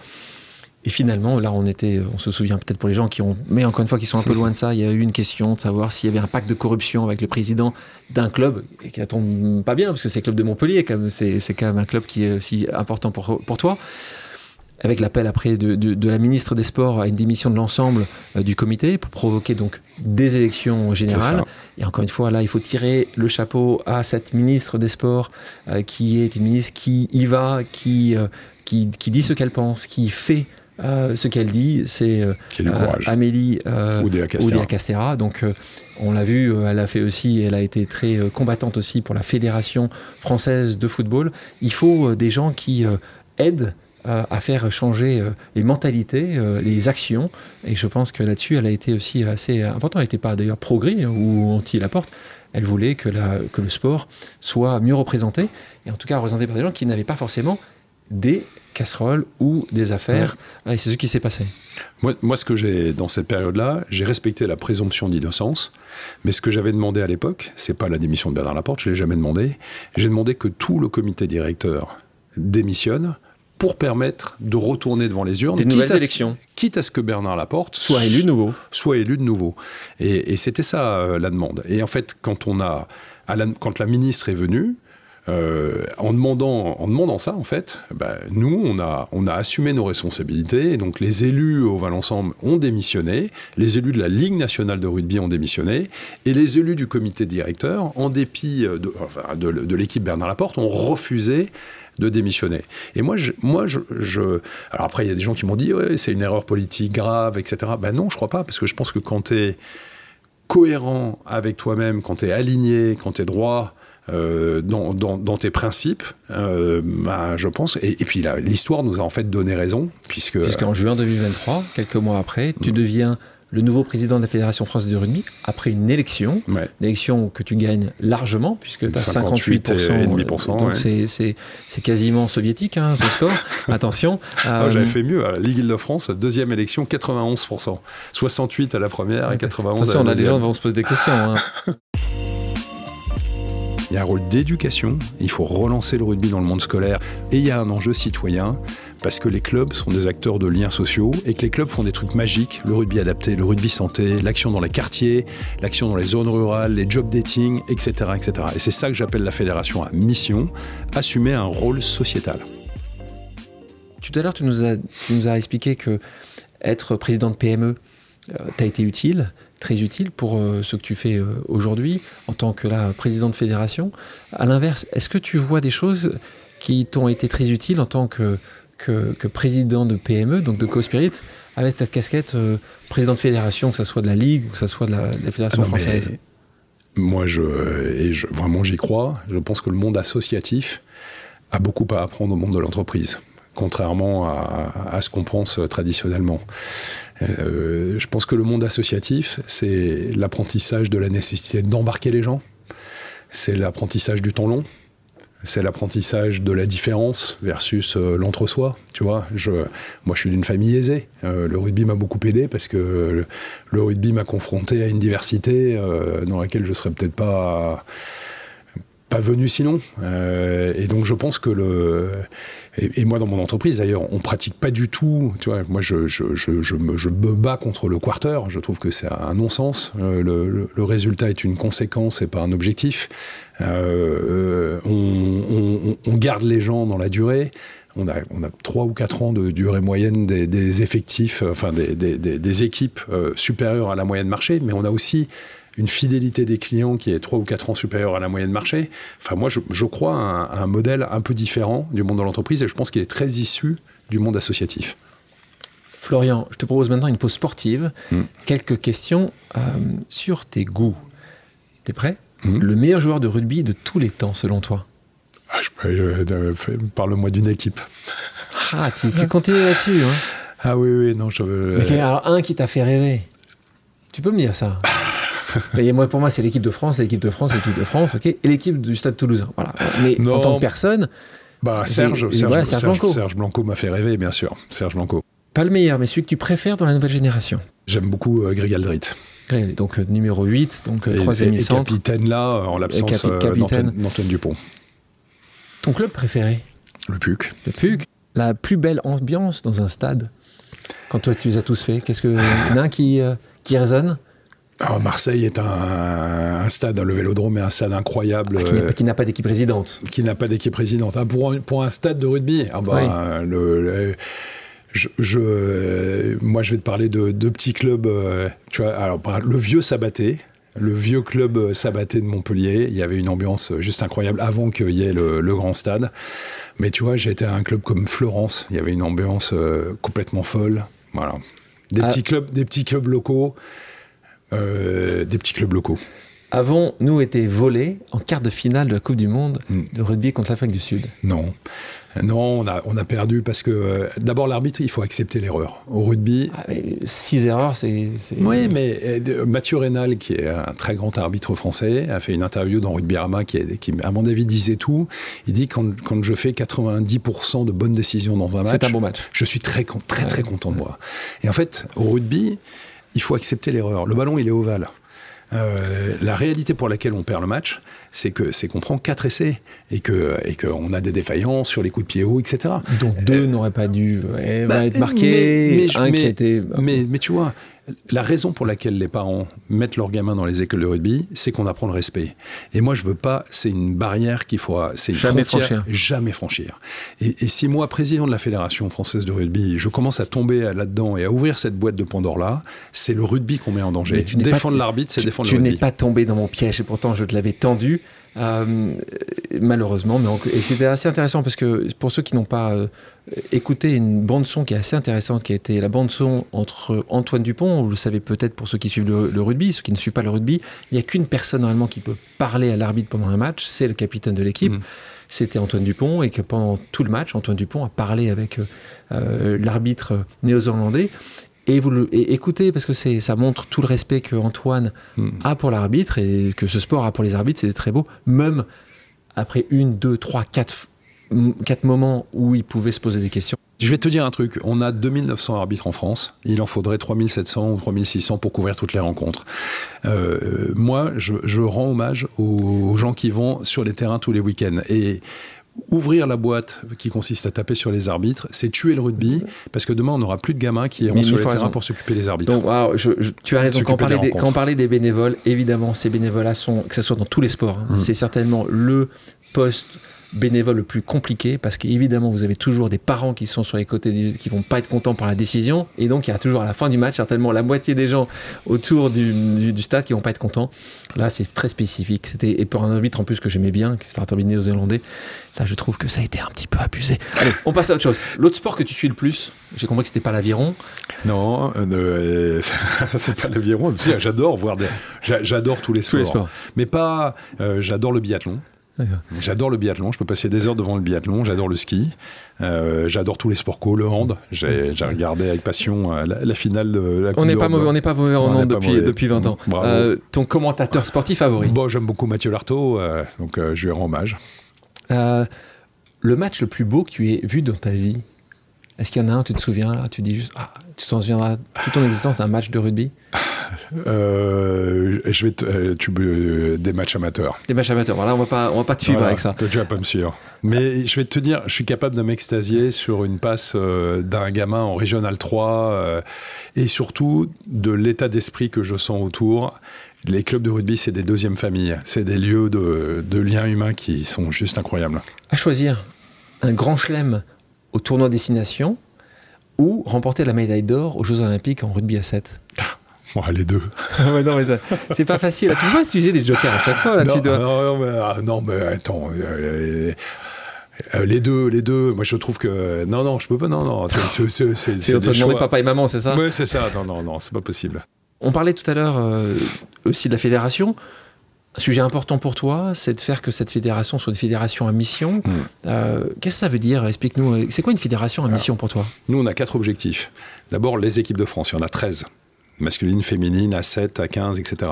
Et finalement, là, on était, on se souvient peut-être pour les gens qui ont, mais encore une fois, qui sont un peu loin de ça, il y a eu une question de savoir s'il y avait un pacte de corruption avec le président d'un club, et qui tombe pas bien, parce que c'est le club de Montpellier, c'est quand même un club qui est aussi important pour, pour toi. Avec l'appel après de, de, la ministre des Sports à une démission de l'ensemble euh, du comité pour provoquer donc des élections générales. Et encore une fois, là, il faut tirer le chapeau à cette ministre des Sports euh, qui est une ministre qui y va, qui, euh, qui, qui dit ce qu'elle pense, qui fait euh, ce qu'elle dit, c'est euh, Amélie euh, Oudéa Castera. Donc, on l'a vu, elle a fait aussi, elle a été très combattante aussi pour la Fédération française de football. Il faut des gens qui aident à faire changer les mentalités, les actions. Et je pense que là-dessus, elle a été aussi assez importante. Elle n'était pas d'ailleurs progrès ou anti-la-porte. Elle voulait que, la, que le sport soit mieux représenté, et en tout cas représenté par des gens qui n'avaient pas forcément des casseroles ou des affaires. Et c'est ce qui s'est passé.
Moi, moi, ce que j'ai dans cette période-là, j'ai respecté la présomption d'innocence, mais ce que j'avais demandé à l'époque, c'est pas la démission de Bernard Laporte, je l'ai jamais demandé. J'ai demandé que tout le comité directeur démissionne pour permettre de retourner devant les urnes.
Des nouvelles élections.
quitte à ce que Bernard Laporte
soit élu de nouveau.
Soit élu de nouveau. Et, c'était ça euh, la demande. Et en fait, quand on a, quand la ministre est venue, euh, en, demandant, en demandant ça, en fait, ben, nous, on a, on a assumé nos responsabilités. Et donc, les élus au Val Ensemble ont démissionné, les élus de la Ligue nationale de rugby ont démissionné, et les élus du comité directeur, en dépit de, de, l'équipe Bernard Laporte, ont refusé de démissionner. Et moi, je, moi, alors après, il y a des gens qui m'ont dit, c'est une erreur politique grave, etc. Ben non, je crois pas, parce que je pense que quand tu es cohérent avec toi-même, quand tu es aligné, quand tu es droit, euh, dans, dans, tes principes, euh, bah, je pense. Et, puis l'histoire nous a en fait donné raison, puisque.
Puisqu'en juin 2023, quelques mois après, tu deviens le nouveau président de la Fédération française de rugby après une élection, une élection que tu gagnes largement, puisque tu as 58%. donc c'est quasiment soviétique, hein, ce score. (laughs) Attention.
Ah, j'avais euh, fait mieux. À la Ligue Île-de-France, deuxième élection, 91%. 68 à la première et 91
Attention,
à la
on a des gens vont se poser des questions. Hein. (laughs)
Il y a un rôle d'éducation, il faut relancer le rugby dans le monde scolaire, et il y a un enjeu citoyen, parce que les clubs sont des acteurs de liens sociaux, et que les clubs font des trucs magiques, le rugby adapté, le rugby santé, l'action dans les quartiers, l'action dans les zones rurales, les job dating, etc. etc. Et c'est ça que j'appelle la fédération à mission, assumer un rôle sociétal.
Tout à l'heure, tu, nous as, expliqué que être président de PME, euh, été utile très utile pour euh, ce que tu fais euh, aujourd'hui en tant que là, président de fédération. À l'inverse, est-ce que tu vois des choses qui t'ont été très utiles en tant que, que, président de PME, donc de CoSpirit, avec ta casquette euh, président de fédération, que ce soit de la Ligue ou que ce soit de la, Fédération ah française?
Moi, je, et je, vraiment j'y crois. Je pense que le monde associatif a beaucoup à apprendre au monde de l'entreprise contrairement à, ce qu'on pense traditionnellement. Euh, je pense que le monde associatif, c'est l'apprentissage de la nécessité d'embarquer les gens, c'est l'apprentissage du temps long, c'est l'apprentissage de la différence versus euh, l'entre-soi. Tu vois, moi, je suis d'une famille aisée. Euh, le rugby m'a beaucoup aidé parce que le, rugby m'a confronté à une diversité dans laquelle je serais peut-être pas pas venu sinon. Euh, et donc je pense que le et, moi dans mon entreprise d'ailleurs, on pratique pas du tout. Tu vois, moi je, je, je, je me, me, bats contre le quarter. Je trouve que c'est un non-sens. Euh, le, le, résultat est une conséquence et pas un objectif. Euh, on, on, garde les gens dans la durée. On a, on a 3 ou 4 ans de durée moyenne des, effectifs, enfin des, des, équipes euh, supérieures à la moyenne marché, mais on a aussi une fidélité des clients qui est 3 ou 4 ans supérieure à la moyenne marché. Enfin, moi, je, je crois à un, un, modèle un peu différent du monde de l'entreprise et je pense qu'il est très issu du monde associatif.
Florian, je te propose maintenant une pause sportive. Mm. Quelques questions euh, sur tes goûts. T'es prêt? Mm. Le meilleur joueur de rugby de tous les temps, selon toi?
Ah, Parle-moi d'une équipe.
Ah, tu, tu continues là-dessus. Hein?
Ah oui, oui, non, je veux.
Mais alors, un qui t'a fait rêver. Tu peux me dire ça? Mais moi, pour moi, c'est l'équipe de France, l'équipe de France, l'équipe de France, ok, et l'équipe du Stade Toulousain. Voilà. Mais en tant que personne.
Bah, Serge, Serge, Serge, Serge, Blanco. Serge Blanco m'a fait rêver, bien sûr. Serge Blanco.
Pas le meilleur, mais celui que tu préfères dans la nouvelle génération.
J'aime beaucoup euh, Greg Aldrit.
Donc euh, numéro 8, donc euh, troisième centre.
Et capitaine là, en l'absence euh, d'Antoine Dupont.
Ton club préféré?
Le PUC.
Le PUC. La plus belle ambiance dans un stade Quand toi, tu les as tous fait, qu'est-ce que. Il y en a un qui, euh, qui résonne?
Alors, Marseille est un, un, stade, le Vélodrome est un stade incroyable.
Ah, qui n'a pas d'équipe résidente.
Qui n'a pas d'équipe résidente. Ah, pour, un, pour un stade de rugby, ah bah, oui. le, le je, je, moi, je vais te parler de deux petits clubs. Euh, tu vois, alors, le vieux Sabaté, le vieux club Sabaté de Montpellier. Il y avait une ambiance juste incroyable avant qu'il y ait le, le, grand stade. Mais tu vois, j'ai été à un club comme Florence. Il y avait une ambiance euh, complètement folle. Voilà. Des, ah. petits clubs, des petits clubs locaux. Euh, des petits clubs locaux.
Avons, nous, été volés en quart de finale de la Coupe du Monde mm. de rugby contre l'Afrique du Sud
Non. Non, on a, on a perdu parce que euh, d'abord l'arbitre, il faut accepter l'erreur. Au rugby,
ah, six erreurs, c'est.
Oui, mais euh, Mathieu Rénal, qui est un très grand arbitre français, a fait une interview dans Rugby Rama qui, est, qui à mon avis, disait tout. Il dit quand, quand je fais 90% de bonnes décisions dans un match,
c'est un bon match.
Je suis très très très content de moi. Et en fait, au rugby, il faut accepter l'erreur. Le ballon, il est ovale. Euh, la réalité pour laquelle on perd le match, c'est que c'est qu'on prend quatre essais et que et qu'on a des défaillances sur les coups de pied hauts, etc.
Donc deux euh, n'auraient pas dû bah, être marqués, mais, un
mais,
qui était.
Mais, mais tu vois, la raison pour laquelle les parents mettent leurs gamins dans les écoles de rugby, c'est qu'on apprend le respect. Et moi, je veux pas. C'est une barrière qu'il faut, c'est
jamais
frontière,
franchir.
jamais franchir. Et, et, si moi, président de la fédération française de rugby, je commence à tomber là-dedans et à ouvrir cette boîte de Pandore là, c'est le rugby qu'on met en danger. Défendre l'arbitre, c'est défendre
tu
le rugby.
Tu n'es pas tombé dans mon piège et pourtant je te l'avais tendu. Euh, malheureusement, mais et c'était assez intéressant parce que pour ceux qui n'ont pas euh, écouté une bande son qui est assez intéressante, qui a été la bande son entre Antoine Dupont, vous le savez peut-être pour ceux qui suivent le, le, rugby, ceux qui ne suivent pas le rugby, il n'y a qu'une personne normalement qui peut parler à l'arbitre pendant un match, c'est le capitaine de l'équipe. Mmh. C'était Antoine Dupont et que pendant tout le match, Antoine Dupont a parlé avec euh, l'arbitre néo-zélandais et vous le, et écoutez, parce que c'est, ça montre tout le respect que Antoine mm. a pour l'arbitre et que ce sport a pour les arbitres, c'est très beau. Même après une, deux, trois, quatre, quatre moments où il pouvait se poser des questions.
Je vais te dire un truc, on a 2900 arbitres en France, il en faudrait 3700 ou 3600 pour couvrir toutes les rencontres. Euh, moi, je, je, rends hommage aux, aux gens qui vont sur les terrains tous les week-ends. Et ouvrir la boîte qui consiste à taper sur les arbitres, c'est tuer le rugby, parce que demain, on n'aura plus de gamins qui iront sur terrains pour s'occuper des arbitres.
Donc, alors, je, je, tu as raison, quand on, parlait des, quand on parlait des bénévoles, évidemment, ces bénévoles-là sont, que ce soit dans tous les sports, hein, mmh. c'est certainement le poste bénévole le plus compliqué parce qu'évidemment vous avez toujours des parents qui sont sur les côtés des, qui vont pas être contents par la décision. Et donc il y a toujours à la fin du match certainement la moitié des gens autour du, du, du stade qui vont pas être contents. Là c'est très spécifique. C'était et pour un arbitre en plus que j'aimais bien qui un arbitre néo-zélandais là je trouve que ça a été un petit peu abusé. Allez on passe à autre chose. L'autre sport que tu suis le plus j'ai compris que c'était pas l'aviron.
Non euh, (laughs) c'est pas l'aviron. (laughs) J'adore voir des j'adore tous les sports, tous les sports. mais pas euh, j'adore le biathlon J'adore le biathlon, je peux passer des heures devant le biathlon, j'adore le ski, euh, j'adore tous les sports co, le hand. J'ai regardé avec passion euh, la, la, finale de la
On n'est pas, mauvais, on n'est pas mauvais en hand depuis, depuis 20 ans. Euh, ton commentateur sportif favori?
Bon, j'aime beaucoup Mathieu Lartaud, donc je lui rends hommage.
le match le plus beau que tu aies vu dans ta vie? Est-ce qu'il y en a un, tu te souviens, là, tu dis juste, ah, tu t'en souviendras toute ton existence d'un match de rugby?
Euh, je vais euh, tu, euh, des matchs amateurs.
Des matchs amateurs. Voilà, on va pas, on va pas te suivre avec ça.
Tu vas pas me suivre. Mais je vais te dire, je suis capable de m'extasier sur une passe d'un gamin en Régional 3 et surtout de l'état d'esprit que je sens autour. Les clubs de rugby, c'est des deuxièmes familles. C'est des lieux de, de liens humains qui sont juste incroyables.
À choisir un grand chelem au tournoi destination ou remporter la médaille d'or aux Jeux Olympiques en rugby à 7
les deux. (laughs)
c'est pas facile. Tu peux utiliser des jokers à chaque fois. Là,
non,
tu dois...
non, mais, ah, non, mais attends. Euh, euh, les deux, les deux. Moi, je trouve que non, non, je peux pas. Non, non.
C'est c'est demander papa et maman, c'est ça?
Oui, c'est ça. Non, non, non, c'est pas possible.
On parlait tout à l'heure euh, aussi de la fédération. Un sujet important pour toi, c'est de faire que cette fédération soit une fédération à mission. Hmm. Qu'est-ce que ça veut dire? Explique-nous. C'est quoi une fédération à mission pour toi?
Nous, on a quatre objectifs. D'abord, les équipes de France. Il y en a 13 masculine, féminine, à 7, à 15, etc.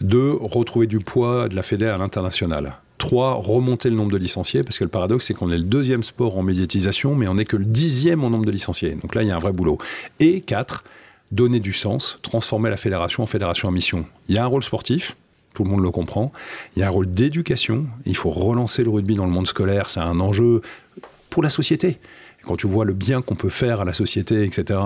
Deux, retrouver du poids de la Fédé à l'international. Trois, remonter le nombre de licenciés, parce que le paradoxe, c'est qu'on est le deuxième sport en médiatisation, mais on n'est que le dixième en nombre de licenciés. Donc là, il y a un vrai boulot. Et quatre, donner du sens, transformer la fédération en fédération à mission. Il y a un rôle sportif, tout le monde le comprend. Il y a un rôle d'éducation. Il faut relancer le rugby dans le monde scolaire. C'est un enjeu pour la société quand tu vois le bien qu'on peut faire à la société, etc.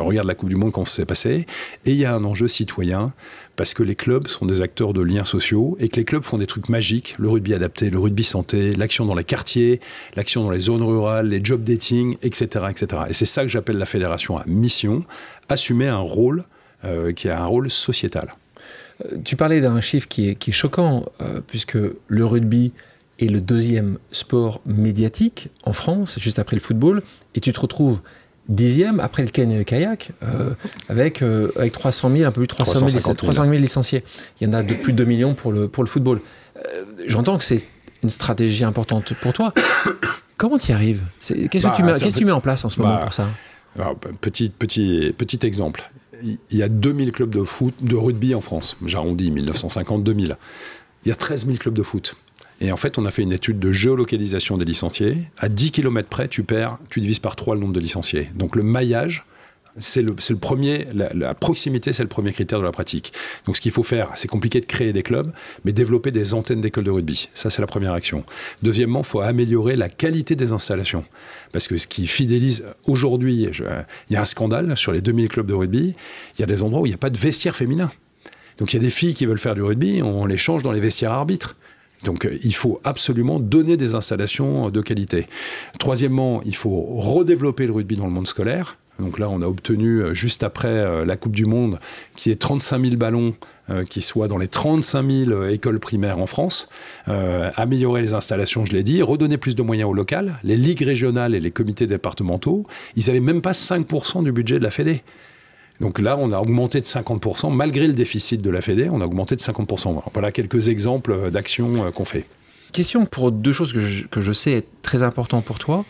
Regarde la Coupe du Monde, quand s'est passé. Et il y a un enjeu citoyen, parce que les clubs sont des acteurs de liens sociaux et que les clubs font des trucs magiques, le rugby adapté, le rugby santé, l'action dans les quartiers, l'action dans les zones rurales, les job dating, etc. etc. Et c'est ça que j'appelle la fédération à mission, assumer un rôle euh, qui a un rôle sociétal.
Euh, tu parlais d'un chiffre qui est, choquant, euh, puisque le rugby est le deuxième sport médiatique en France, juste après le football, et tu te retrouves dixième après le ken et le kayak, euh, avec, euh, avec 300 000, un peu plus de 300 000, 300 000 licenciés. Il y en a de plus de 2 millions pour le, pour le football. Euh, j'entends que c'est une stratégie importante pour toi. (coughs) Comment tu y arrives Qu'est-ce que, tu, bah, tu mets en place en ce moment bah, pour ça?
petit, petit, petit exemple. Il y a 2000 clubs de foot, de rugby en France. J'arrondis, 1950-2000. Il y a 13 000 clubs de foot. Et en fait, on a fait une étude de géolocalisation des licenciés. À 10 km près, tu perds, tu divises par 3 le nombre de licenciés. Donc le maillage, c'est le, premier, la, proximité, c'est le premier critère de la pratique. Donc ce qu'il faut faire, c'est compliqué de créer des clubs, mais développer des antennes d'écoles de rugby. Ça, c'est la première action. Deuxièmement, il faut améliorer la qualité des installations. Parce que ce qui fidélise aujourd'hui, il y a un scandale sur les 2000 clubs de rugby, il y a des endroits où il n'y a pas de vestiaire féminin. Donc il y a des filles qui veulent faire du rugby, on les change dans les vestiaires arbitres. Donc il faut absolument donner des installations de qualité. Troisièmement, il faut redévelopper le rugby dans le monde scolaire. Donc là, on a obtenu, euh, juste après euh, la Coupe du Monde, qui est 35 000 ballons qui soient dans les 35 000 écoles primaires en France, améliorer les installations, je l'ai dit, redonner plus de moyens au local, les ligues régionales et les comités départementaux, ils n'avaient même pas 5% du budget de la Fédé. Donc là, on a augmenté de 50%, malgré le déficit de la Fédé, on a augmenté de 50%. Voilà quelques exemples d'actions euh, qu'on fait.
Question pour deux choses que je, sais être très importantes pour toi.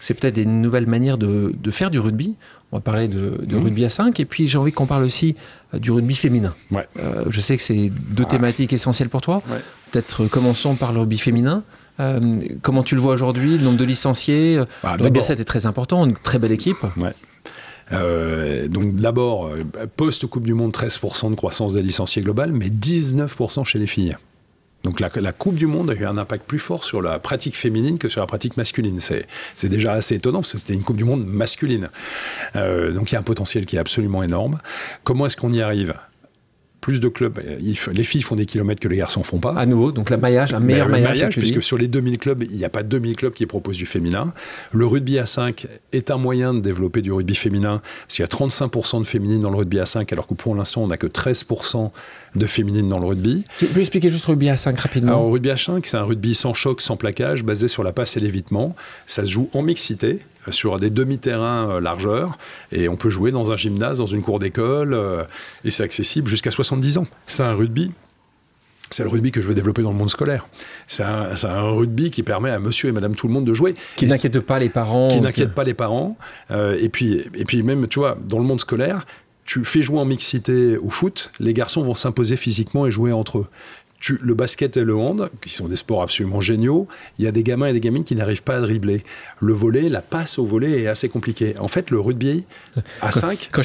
C'est peut-être des nouvelles manières de, faire du rugby. On va parler de, mmh. rugby à 5. Et puis j'ai envie qu'on parle aussi euh, du rugby féminin. Euh, je sais que c'est deux ah. thématiques essentielles pour toi. Peut-être commençons par le rugby féminin. comment tu le vois aujourd'hui, le nombre de licenciés? Bah, Le rugby à 7 est très important, une très belle équipe.
Euh, donc d'abord, euh, post-Coupe du Monde, 13% de croissance des licenciés globales, mais 19% chez les filles. Donc la, Coupe du Monde a eu un impact plus fort sur la pratique féminine que sur la pratique masculine. C'est déjà assez étonnant parce que c'était une Coupe du Monde masculine. Euh, donc il y a un potentiel qui est absolument énorme. Comment est-ce qu'on y arrive? Plus de clubs. Les filles font des kilomètres que les garçons font pas.
À nouveau, donc le maillage, un meilleur maillage.
puisque sur les 2000 clubs, il n'y a pas 2000 clubs qui proposent du féminin. Le rugby à 5 est un moyen de développer du rugby féminin, parce qu'il y a 35% de féminines dans le rugby à 5, alors que pour l'instant, on n'a que 13% de féminines dans le rugby.
Tu peux expliquer juste le rugby à 5 rapidement?
Alors, rugby à 5, c'est un rugby sans choc, sans plaquage, basé sur la passe et l'évitement. Ça se joue en mixité, sur des demi-terrains euh, largeur et on peut jouer dans un gymnase, dans une cour d'école euh, et c'est accessible jusqu'à 70 ans. C'est un rugby c'est le rugby que je veux développer dans le monde scolaire. C'est un, un, rugby qui permet à monsieur et madame tout le monde de jouer.
Qui n'inquiète pas les parents.
Qui n'inquiète pas les parents. Euh, et, puis, et puis même, tu vois, dans le monde scolaire, tu fais jouer en mixité au foot, les garçons vont s'imposer physiquement et jouer entre eux le basket et le hand, qui sont des sports absolument géniaux, il y a des gamins et des gamines qui n'arrivent pas à dribbler. Le volet, la passe au volet est assez compliquée. En fait, le rugby, à 5...
Quand, quand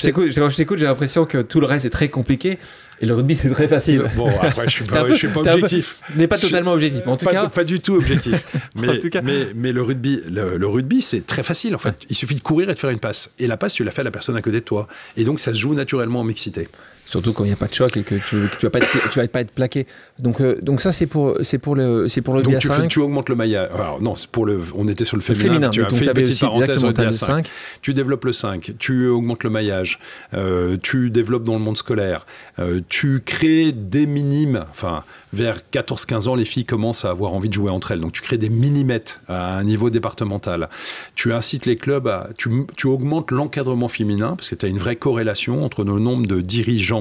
je t'écoute, j'ai l'impression que tout le reste est très compliqué. Et le rugby, c'est très facile.
Bon, après, je (laughs) je suis pas objectif.
N'est pas totalement objectif. En tout
pas,
cas,
pas du tout objectif. (laughs) mais, mais, mais, le rugby, le, rugby, c'est très facile. En fait, il suffit de courir et de faire une passe. Et la passe, tu la fais à la personne à côté de toi. Et donc, ça se joue naturellement en mixité.
Surtout quand il n'y a pas de choc et que tu ne vas, pas être, tu vas pas être plaqué. Donc, euh, donc ça, c'est pour, c'est pour le, c'est pour le
donc tu, fais, tu, augmentes le maillage. Alors, non, pour le, on était sur le féminin. tu as fait une petite parenthèse au 5. 5. Tu développes le 5, tu augmentes le maillage, euh, tu développes dans le monde scolaire, euh, tu crées des minimes. Enfin, vers 14-15 ans, les filles commencent à avoir envie de jouer entre elles. Donc, tu crées des minimètres à un niveau départemental. Tu incites les clubs à. Tu, tu augmentes l'encadrement féminin parce que tu as une vraie corrélation entre le nombre de dirigeants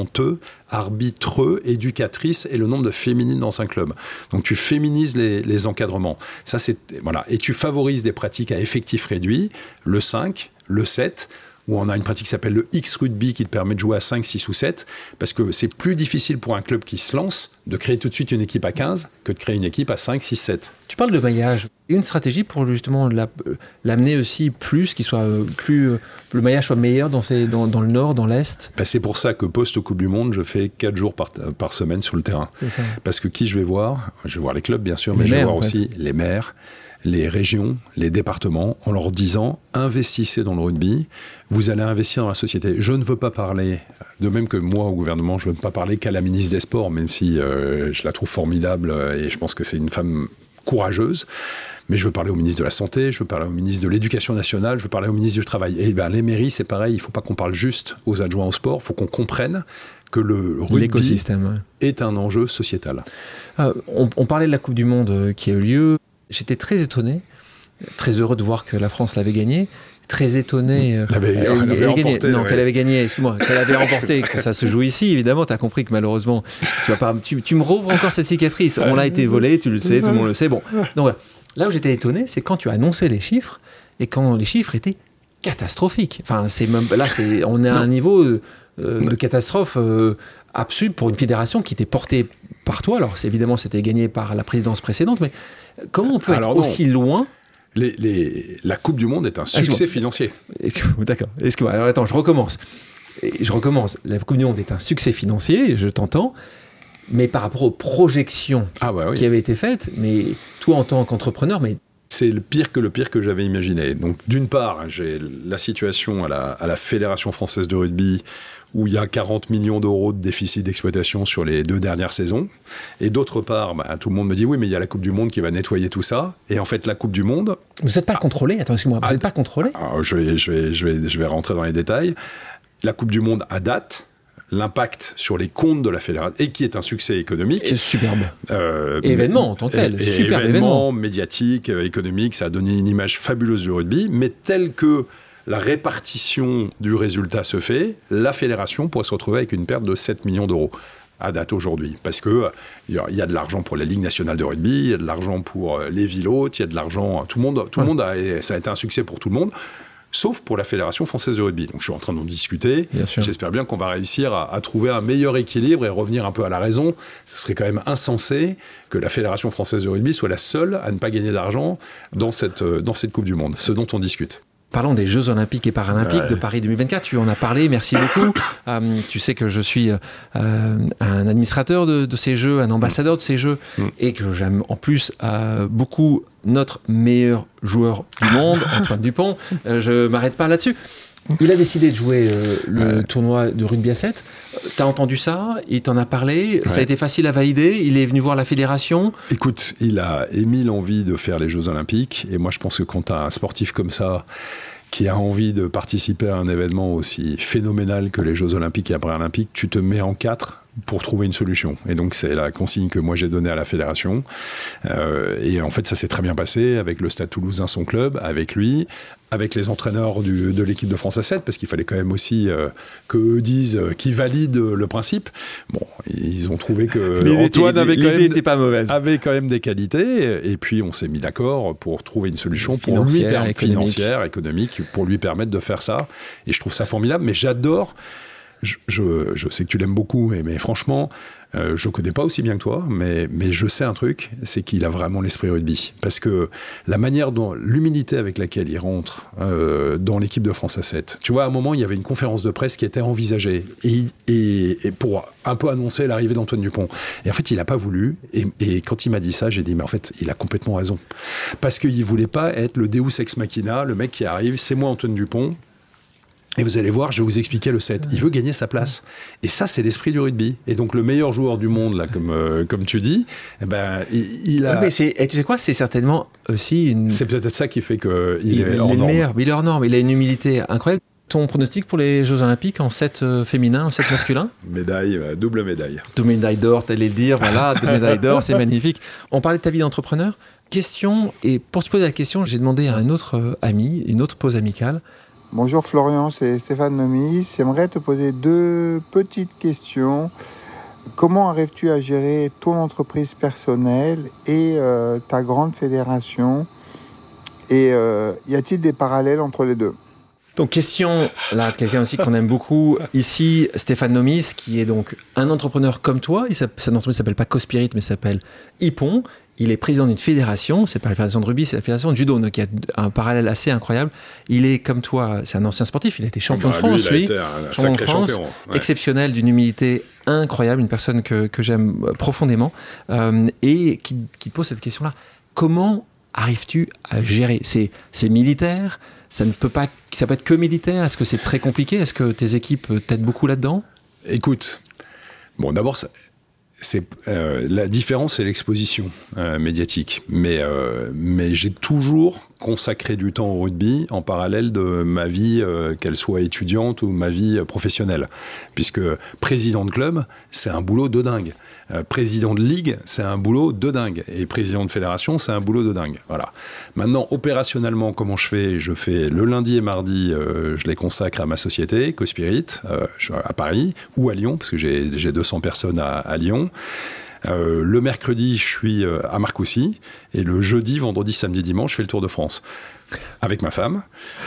arbitreux, éducatrices et le nombre de féminines dans un club. Donc tu féminises les, encadrements. Ça, c'est, voilà. Et tu favorises des pratiques à effectif réduit, le 5, le 7, où on a une pratique qui s'appelle le X-Rugby qui te permet de jouer à 5, 6 ou 7, parce que c'est plus difficile pour un club qui se lance de créer tout de suite une équipe à 15 que de créer une équipe à 5, 6, 7.
Tu parles de maillage. Une stratégie pour justement l'amener aussi plus, qu'il soit euh, plus, euh, le maillage soit meilleur dans, dans, le nord, dans l'est?
Ben, C'est pour ça que post-Coupe du Monde, je fais 4 jours par, par semaine sur le terrain. Parce que qui je vais voir? Je vais voir les clubs, bien sûr, mais je vais voir aussi les maires, les régions, les départements, en leur disant investissez dans le rugby, vous allez investir dans la société. Je ne veux pas parler, de même que moi au gouvernement, je ne veux pas parler qu'à la ministre des Sports, même si euh, je la trouve formidable et je pense que c'est une femme courageuse. Mais je veux parler au ministre de la Santé, je veux parler au ministre de l'Éducation nationale, je veux parler au ministre du Travail. Et ben, les mairies, c'est pareil, il ne faut pas qu'on parle juste aux adjoints au sport, il faut qu'on comprenne que le rugby est un enjeu sociétal.
Ah, on, on, parlait de la Coupe du Monde euh, qui a eu lieu. J'étais très étonné, très heureux de voir que la France l'avait gagné très étonné.
Elle avait, elle avait remporté,
Non, qu'elle avait gagné, excuse-moi, qu'elle avait remporté, que ça se joue ici, évidemment, tu as compris que malheureusement, tu, vas pas, tu, tu me rouvres encore cette cicatrice. On l'a été volé, tu le sais, tout le monde le sait. Bon, donc là où j'étais étonné, c'est quand tu as annoncé les chiffres et quand les chiffres étaient catastrophiques. Enfin, c'est même là, c'est, on est à un niveau euh, de catastrophe euh, absolue pour une fédération qui était portée par toi. Alors, évidemment, c'était gagné par la présidence précédente, mais comment on peut être aussi loin?
La Coupe du Monde est un succès financier.
D'accord. Excuse-moi. Alors attends, je recommence. Je recommence. La Coupe du Monde est un succès financier, je t'entends. Mais par rapport aux projections ah bah qui avaient été faites, mais toi en tant qu'entrepreneur, mais
c'est le pire que le pire que j'avais imaginé. Donc, d'une part, j'ai la situation à la, à la, Fédération française de rugby où il y a 40 millions d'euros de déficit d'exploitation sur les deux dernières saisons. Et d'autre part, bah, tout le monde me dit oui, mais il y a la Coupe du Monde qui va nettoyer tout ça. Et en fait, la Coupe du Monde.
Vous n'êtes pas contrôlé Attends, excuse-moi, vous n'êtes pas contrôlé
je, vais, je, vais, je, vais, je vais rentrer dans les détails. La Coupe du Monde à date, l'impact sur les comptes de la fédération et qui est un succès économique.
Et superbe. Euh, événement en tant que tel. super événement,
médiatique, euh, économique, ça a donné une image fabuleuse du rugby, mais tel que la répartition du résultat se fait, la fédération pourrait se retrouver avec une perte de 7 millions d'euros à date aujourd'hui. Parce qu'il y, y, a de l'argent pour la Ligue nationale de rugby, il y a de l'argent pour euh, les villes hautes, il y a de l'argent. Tout le monde, tout le monde a, ça a été un succès pour tout le monde. Sauf pour la Fédération française de rugby. Donc je suis en train d'en discuter. J'espère bien qu'on va réussir à, à, trouver un meilleur équilibre et revenir un peu à la raison. Ce serait quand même insensé que la Fédération française de rugby soit la seule à ne pas gagner d'argent dans cette, euh, dans cette Coupe du Monde. Ce dont on discute.
Parlons des Jeux Olympiques et Paralympiques de Paris 2024. Tu en as parlé, merci beaucoup. (coughs) Euh, tu sais que je suis euh, un administrateur de, ces Jeux, un ambassadeur de ces Jeux, mm. et que j'aime en plus euh, beaucoup notre meilleur joueur du monde, (coughs) Antoine Dupont. je m'arrête pas là-dessus. Il a décidé de jouer le tournoi de rugby à 7. T'as entendu ça? Il t'en a parlé? Ça a été facile à valider? Il est venu voir la fédération?
Écoute, il a émis l'envie de faire les Jeux Olympiques. Et moi, je pense que quand tu as un sportif comme ça qui a envie de participer à un événement aussi phénoménal que les Jeux Olympiques et Paralympiques, tu te mets en quatre pour trouver une solution. Et donc c'est la consigne que moi j'ai donnée à la fédération. Euh, et en fait ça s'est très bien passé avec le Stade Toulousain, son club, avec lui, avec les entraîneurs de l'équipe de France à 7, parce qu'il fallait quand même aussi euh, qu'eux disent, euh, qu'ils valident le principe. Bon, ils ont trouvé que
Antoine avait quand, même,
pas mauvaise. avait quand même des qualités, et puis on s'est mis d'accord pour trouver une solution pour lui économique. financière, économique, pour lui permettre de faire ça. Et je trouve ça formidable, mais j'adore je, je, sais que tu l'aimes beaucoup, mais franchement, Euh, je ne connais pas aussi bien que toi, mais, mais je sais un truc, c'est qu'il a vraiment l'esprit rugby. Parce que la manière dont, l'humilité avec laquelle il rentre euh, dans l'équipe de France à 7, tu vois, à un moment, il y avait une conférence de presse qui était envisagée et, pour un peu annoncer l'arrivée d'Antoine Dupont. Et en fait, il n'a pas voulu. Et, et, quand il m'a dit ça, j'ai dit, mais en fait, il a complètement raison. Parce qu'il ne voulait pas être le Deus ex machina, le mec qui arrive, c'est moi Antoine Dupont, et vous allez voir, je vais vous expliquer le set. Il veut gagner sa place. Et ça, c'est l'esprit du rugby. Et donc, le meilleur joueur du monde, là, comme, euh, comme tu dis, eh ben, il, a.
Oui, mais et tu sais quoi C'est certainement aussi une.
C'est peut-être ça qui fait qu'il il,
est, il
hors
est
norme.
meilleur. Il est hors norme. Il a une humilité incroyable. Ton pronostic pour les Jeux Olympiques en 7 euh, féminin, en 7 masculin?
Médaille, euh, double médaille.
Double médaille d'or, t'allais le dire. Voilà, double médaille d'or, c'est magnifique. On parlait de ta vie d'entrepreneur. Question, et pour te poser la question, j'ai demandé à un autre ami, une autre pause amicale.
Bonjour Florian, c'est Stéphane Nomis. J'aimerais te poser deux petites questions. Comment arrives-tu à gérer ton entreprise personnelle et euh, ta grande fédération? Et euh, y a-t-il des parallèles entre les deux?
Donc question là quelqu'un aussi qu'on aime beaucoup ici Stéphane Nomis qui est donc un entrepreneur comme toi, il sa entreprise s'appelle pas Cospirit mais s'appelle Ipon il est président d'une fédération, c'est pas la fédération de rugby, c'est la fédération de judo, donc il y a un parallèle assez incroyable. Il est comme toi, c'est un ancien sportif, il a été champion
bah,
de France,
lui, un
champion de France,
champion, ouais.
exceptionnel, d'une humilité incroyable, une personne que, que j'aime profondément, euh, et qui, qui pose cette question-là. Comment arrives-tu à gérer? C'est militaire? Ça ne peut pas, ça peut être que militaire? Est-ce que c'est très compliqué? Est-ce que tes équipes t'aident beaucoup là-dedans?
Écoute, bon, d'abord, c'est euh, la différence, c'est l'exposition euh, médiatique. Mais, euh, mais j'ai toujours consacré du temps au rugby en parallèle de ma vie, qu'elle soit étudiante ou ma vie professionnelle. Puisque président de club, c'est un boulot de dingue. Euh, président de ligue, c'est un boulot de dingue. Et président de fédération, c'est un boulot de dingue. Voilà. Maintenant, opérationnellement, comment je fais? Je fais le lundi et mardi, euh, je les consacre à ma société, Cospirit, euh, à Paris ou à Lyon, parce que j'ai 200 personnes à, à Lyon. Euh, le mercredi, je suis euh, à Marcoussis. Et le jeudi, vendredi, samedi, dimanche, je fais le Tour de France. Avec ma femme.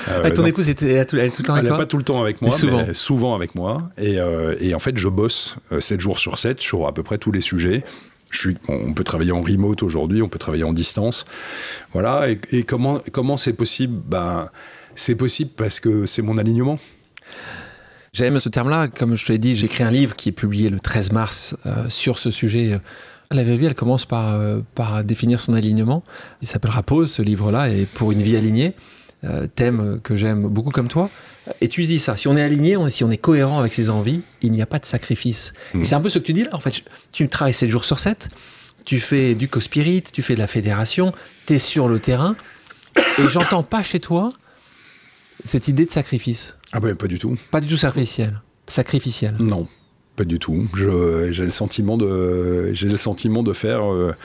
Euh, avec ton épouse, elle est tout, elle est tout le temps avec
elle
toi
n'est pas tout le temps avec moi, mais
souvent,
mais souvent avec moi. Et, euh, et, en fait, je bosse 7 jours sur 7 sur à peu près tous les sujets. Je suis, on peut travailler en remote aujourd'hui, on peut travailler en distance. Voilà. Et, et comment comment c'est possible? Ben, C'est possible parce que c'est mon alignement.
J'aime ce terme-là. Comme je te l'ai dit, j'ai écrit un livre qui est publié le 13 mars euh, sur ce sujet. La vie, elle commence par, euh, par définir son alignement. Il s'appellera Pause, ce livre-là, et pour une vie alignée, euh, thème que j'aime beaucoup comme toi. Et tu dis ça, si on est aligné, on, si on est cohérent avec ses envies, il n'y a pas de sacrifice. Mmh. Et c'est un peu ce que tu dis là, en fait. Tu travailles 7 jours sur 7, tu fais du co-spirit, tu fais de la fédération, tu es sur le terrain, et j'entends pas chez toi cette idée de sacrifice.
Ah ben pas du tout.
Pas du tout sacrificiel. Sacrificiel.
Non, pas du tout. J'ai le sentiment de, j'ai le sentiment de faire. Euh,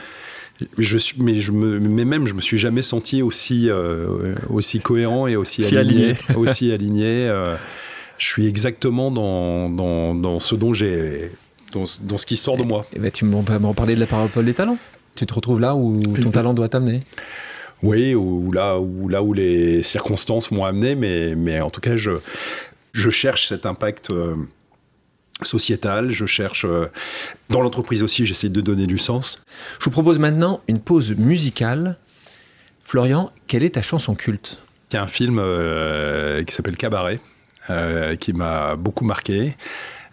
je suis, mais je me, mais même je me suis jamais senti aussi euh, aussi cohérent et aussi
si
aligné,
aligné. (laughs)
aussi aligné. Euh, je suis exactement dans, dans, dans ce dont j'ai, dans, dans, ce qui sort de moi.
Et ben tu m'en parler de la parabole des talents. Tu te retrouves là où ton talent doit t'amener.
Oui, ou là, où, là où les circonstances m'ont amené, mais, mais en tout cas, je, je cherche cet impact euh, sociétal, je cherche... Euh, dans l'entreprise aussi, j'essaie de donner du sens.
Je vous propose maintenant une pause musicale. Florian, quelle est ta chanson culte?
Il y a un film euh, qui s'appelle Cabaret, qui m'a beaucoup marqué.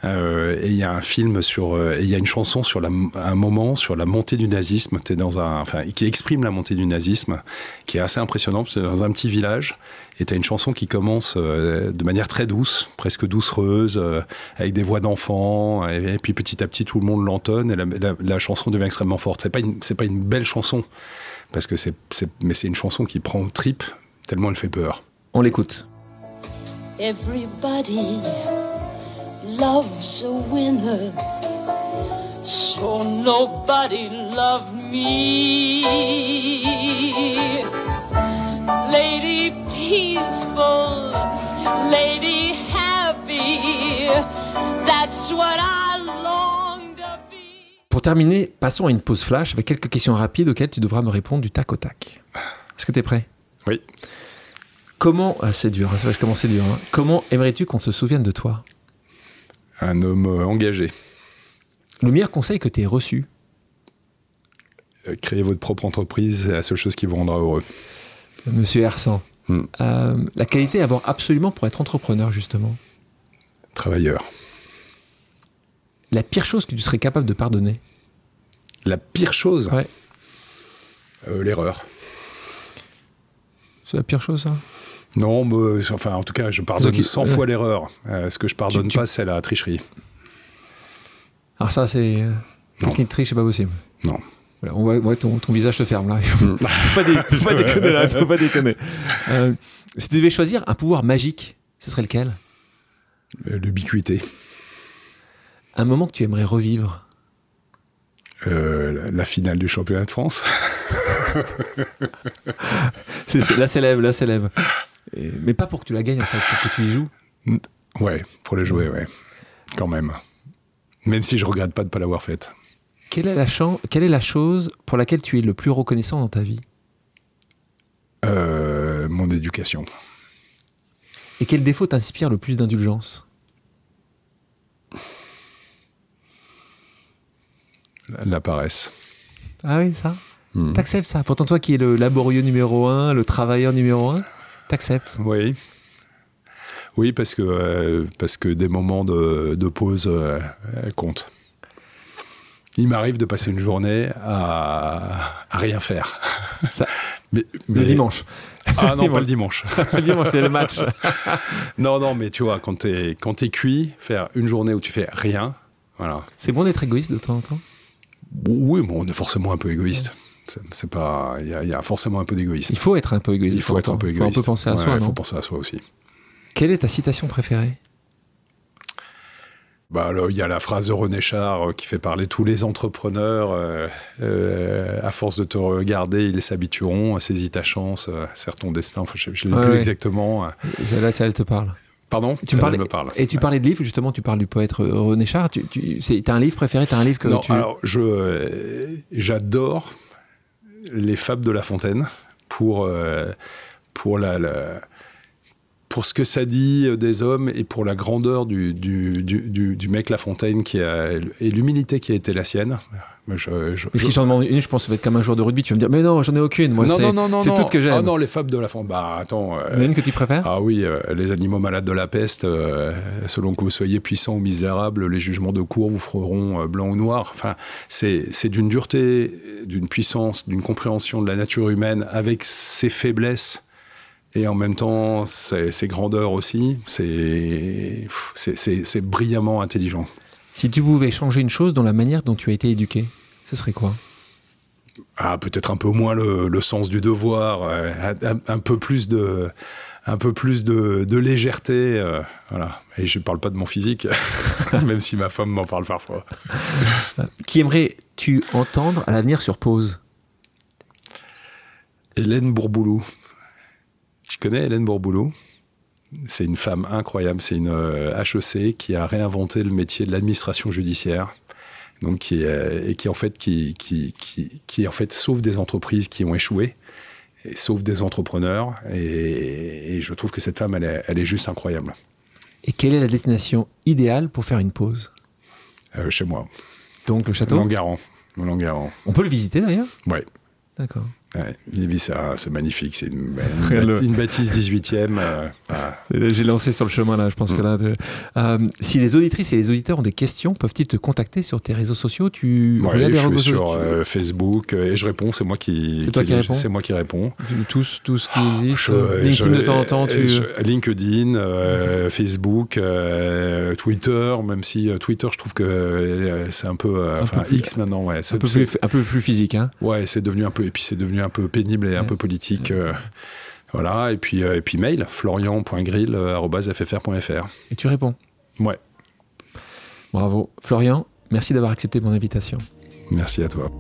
Euh, et il y a un film sur, euh, il y a une chanson sur la, un moment sur la montée du nazisme. Es dans un, enfin, qui exprime la montée du nazisme, qui est assez impressionnante. C'est dans un petit village, et tu as une chanson qui commence euh, de manière très douce, presque doucereuse, euh, avec des voix d'enfants, et, et, puis petit à petit tout le monde l'entonne, et la, la, la, chanson devient extrêmement forte. C'est pas une, c'est pas une belle chanson, parce que c'est, mais c'est une chanson qui prend au trip tellement elle fait peur.
On l'écoute.
Everybody loves a winner. So nobody loved me. Lady peaceful, lady happy. That's what I long to be.
Pour terminer, passons à une pause flash avec quelques questions rapides auxquelles tu devras me répondre du tac au tac. Est-ce que tu es prêt?
Oui.
Comment, ah, c'est dur, je commence c'est dur. Hein. Comment aimerais-tu qu'on se souvienne de toi?
Un homme engagé,
Le meilleur conseil que tu aies reçu
Euh, Créer votre propre entreprise, c'est la seule chose qui vous rendra heureux.
Monsieur Hersan.
Hmm.
Euh, la qualité à avoir absolument pour être entrepreneur, justement.
Travailleur.
La pire chose que tu serais capable de pardonner.
La pire chose,
Ouais.
euh, l'erreur.
C'est la pire chose, ça?
Non, mais, enfin, en tout cas, je pardonne
qui-
100 fois l'erreur. Euh, ce que je pardonne
Tu-
pas, c'est la tricherie.
Alors ça, c'est... euh, Quelqu'un qui triche, c'est pas possible.
Non.
Voilà, on voit, ouais, ton, ton visage se ferme, là. (laughs) faut pas, dé- faut pas (laughs) déconner, là. Faut pas déconner. Euh, si tu devais choisir un pouvoir magique, ce serait lequel?
Euh, L'ubiquité.
Un moment que tu aimerais revivre
Euh, la- la finale du championnat de France. (laughs)
C'est, c'est- là, c'est lève, là, c'est lève. Et- mais pas pour que tu la gagnes, en fait, pour que tu y joues.
Ouais, pour le jouer, ouais. Quand même. Même si je regrette pas de pas l'avoir faite.
Quelle est, la chan- quelle est la chose pour laquelle tu es le plus reconnaissant dans ta vie?
Euh, mon éducation.
Et quel défaut t'inspire le plus d'indulgence?
La, la paresse.
Ah oui, ça?
Hmm.
T'acceptes ça? Pourtant, toi qui es le laborieux numéro un, le travailleur numéro un, t'acceptes
Oui. Oui, parce que, euh, parce que des moments de, de pause euh, comptent. Il m'arrive de passer une journée à, à rien faire.
Ça, (laughs)
Mais,
Le dimanche.
Ah non, (laughs) pas le dimanche. (laughs)
le dimanche, c'est le match.
non, non, mais tu vois, quand t'es quand cuit, faire une journée où tu fais rien, voilà.
C'est bon d'être égoïste de temps en temps?
Oui, bon, on est forcément un peu égoïste. C'est pas, il y, a- il y a forcément un peu d'égoïsme.
Il faut être un peu égoïste.
Il faut être un peu.
Faut
égoïste.
un peu penser à
Ouais,
soi,
Il faut penser à soi aussi.
Quelle est ta citation préférée?
Bah, il y a la phrase de René Char euh, qui fait parler tous les entrepreneurs. euh, euh, à force de te regarder, ils s'habitueront. Saisis ta chance, serre ton destin. Je ne l'ai
Ouais,
plus
ouais.
exactement.
Celle-là, ça, elle te parle.
Pardon?
Tu parlais-
me parle.
Et tu parlais de livres, justement, tu parles du poète René Char. Tu, tu, c'est- t'as un livre préféré T'as un livre que
Non,
tu...
alors j'adore les fables de La Fontaine pour euh, pour la, la- pour ce que ça dit des hommes et pour la grandeur du, du, du, du- mec La Fontaine qui a, et l'humilité qui a été la sienne. Je- je-
Mais
je-
si j'en demande une, je pense que ça va être comme un joueur de rugby. Tu vas me dire, mais non, j'en ai aucune. Moi,
non,
c'est,
non, non, non,
c'est
non.
toutes que j'aime.
Ah non, les fables de La Fontaine. Bah attends. euh,
Il y en a une que tu préfères?
Ah oui, euh, les animaux malades de la peste, euh, selon que vous soyez puissant ou misérable, les jugements de cour vous feront euh, blanc ou noir. Enfin, c'est c'est d'une dureté, d'une puissance, d'une compréhension de la nature humaine avec ses faiblesses et en même temps ses grandeurs aussi. C'est c'est- c'est- c'est brillamment intelligent.
Si tu pouvais changer une chose dans la manière dont tu as été éduqué, ce serait quoi?
Ah, peut-être un peu moins le, le sens du devoir, euh, un, un peu plus de, un peu plus de, de légèreté, euh, voilà. Et je parle pas de mon physique, (laughs) même si ma femme m'en parle parfois. (laughs)
Qui aimerais-tu entendre à l'avenir sur pause?
Hélène Bourboulou. Tu connais Hélène Bourboulou? C'est une femme incroyable. C'est une euh, HEC qui a réinventé le métier de l'administration judiciaire. Donc qui est- et qui en fait qui, qui, qui, qui en fait sauve des entreprises qui ont échoué et sauve des entrepreneurs et, et je trouve que cette femme elle est, elle est juste incroyable
Et quelle est la destination idéale pour faire une pause?
Euh, chez moi.
Donc le château?
Langaran. Langaran.
On peut le visiter d'ailleurs?
Ouais.
D'accord.
Ouais, Lévis, c'est c'est magnifique. C'est une, (laughs) une, bâtisse 18e. euh.
J'ai lancé sur le chemin là, je pense
Mm.
que là. de- Euh, si les auditrices et les auditeurs ont des questions, peuvent-ils te contacter sur tes réseaux sociaux? Tu
Ouais,
regardes
je suis sur euh, Facebook euh, et je réponds. C'est moi qui.
C'est toi qui réponds?
C'est moi qui réponds.
Tous, tout ce qui existe.
Je-
euh, LinkedIn
je-
de temps en temps, tu.
je- LinkedIn, euh, Facebook, euh, Twitter. Même si euh, Twitter, je trouve que euh, c'est un peu, euh,
Un
enfin
peu plus-
X maintenant. Ouais,
un peu, plus, un peu plus physique, hein.
ouais, c'est devenu un peu et puis c'est devenu un peu pénible et un peu politique. euh, voilà. Et puis euh, et puis mail florian.grill@ffr.fr.
Et tu réponds.
Ouais.
Bravo. Florian, merci d'avoir accepté mon invitation.
Merci à toi.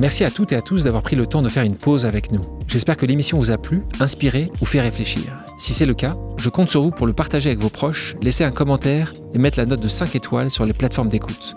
Merci à toutes et à tous d'avoir pris le temps de faire une pause avec nous. J'espère que l'émission vous a plu, inspiré ou fait réfléchir. Si c'est le cas, je compte sur vous pour le partager avec vos proches, laisser un commentaire et mettre la note de 5 étoiles sur les plateformes d'écoute.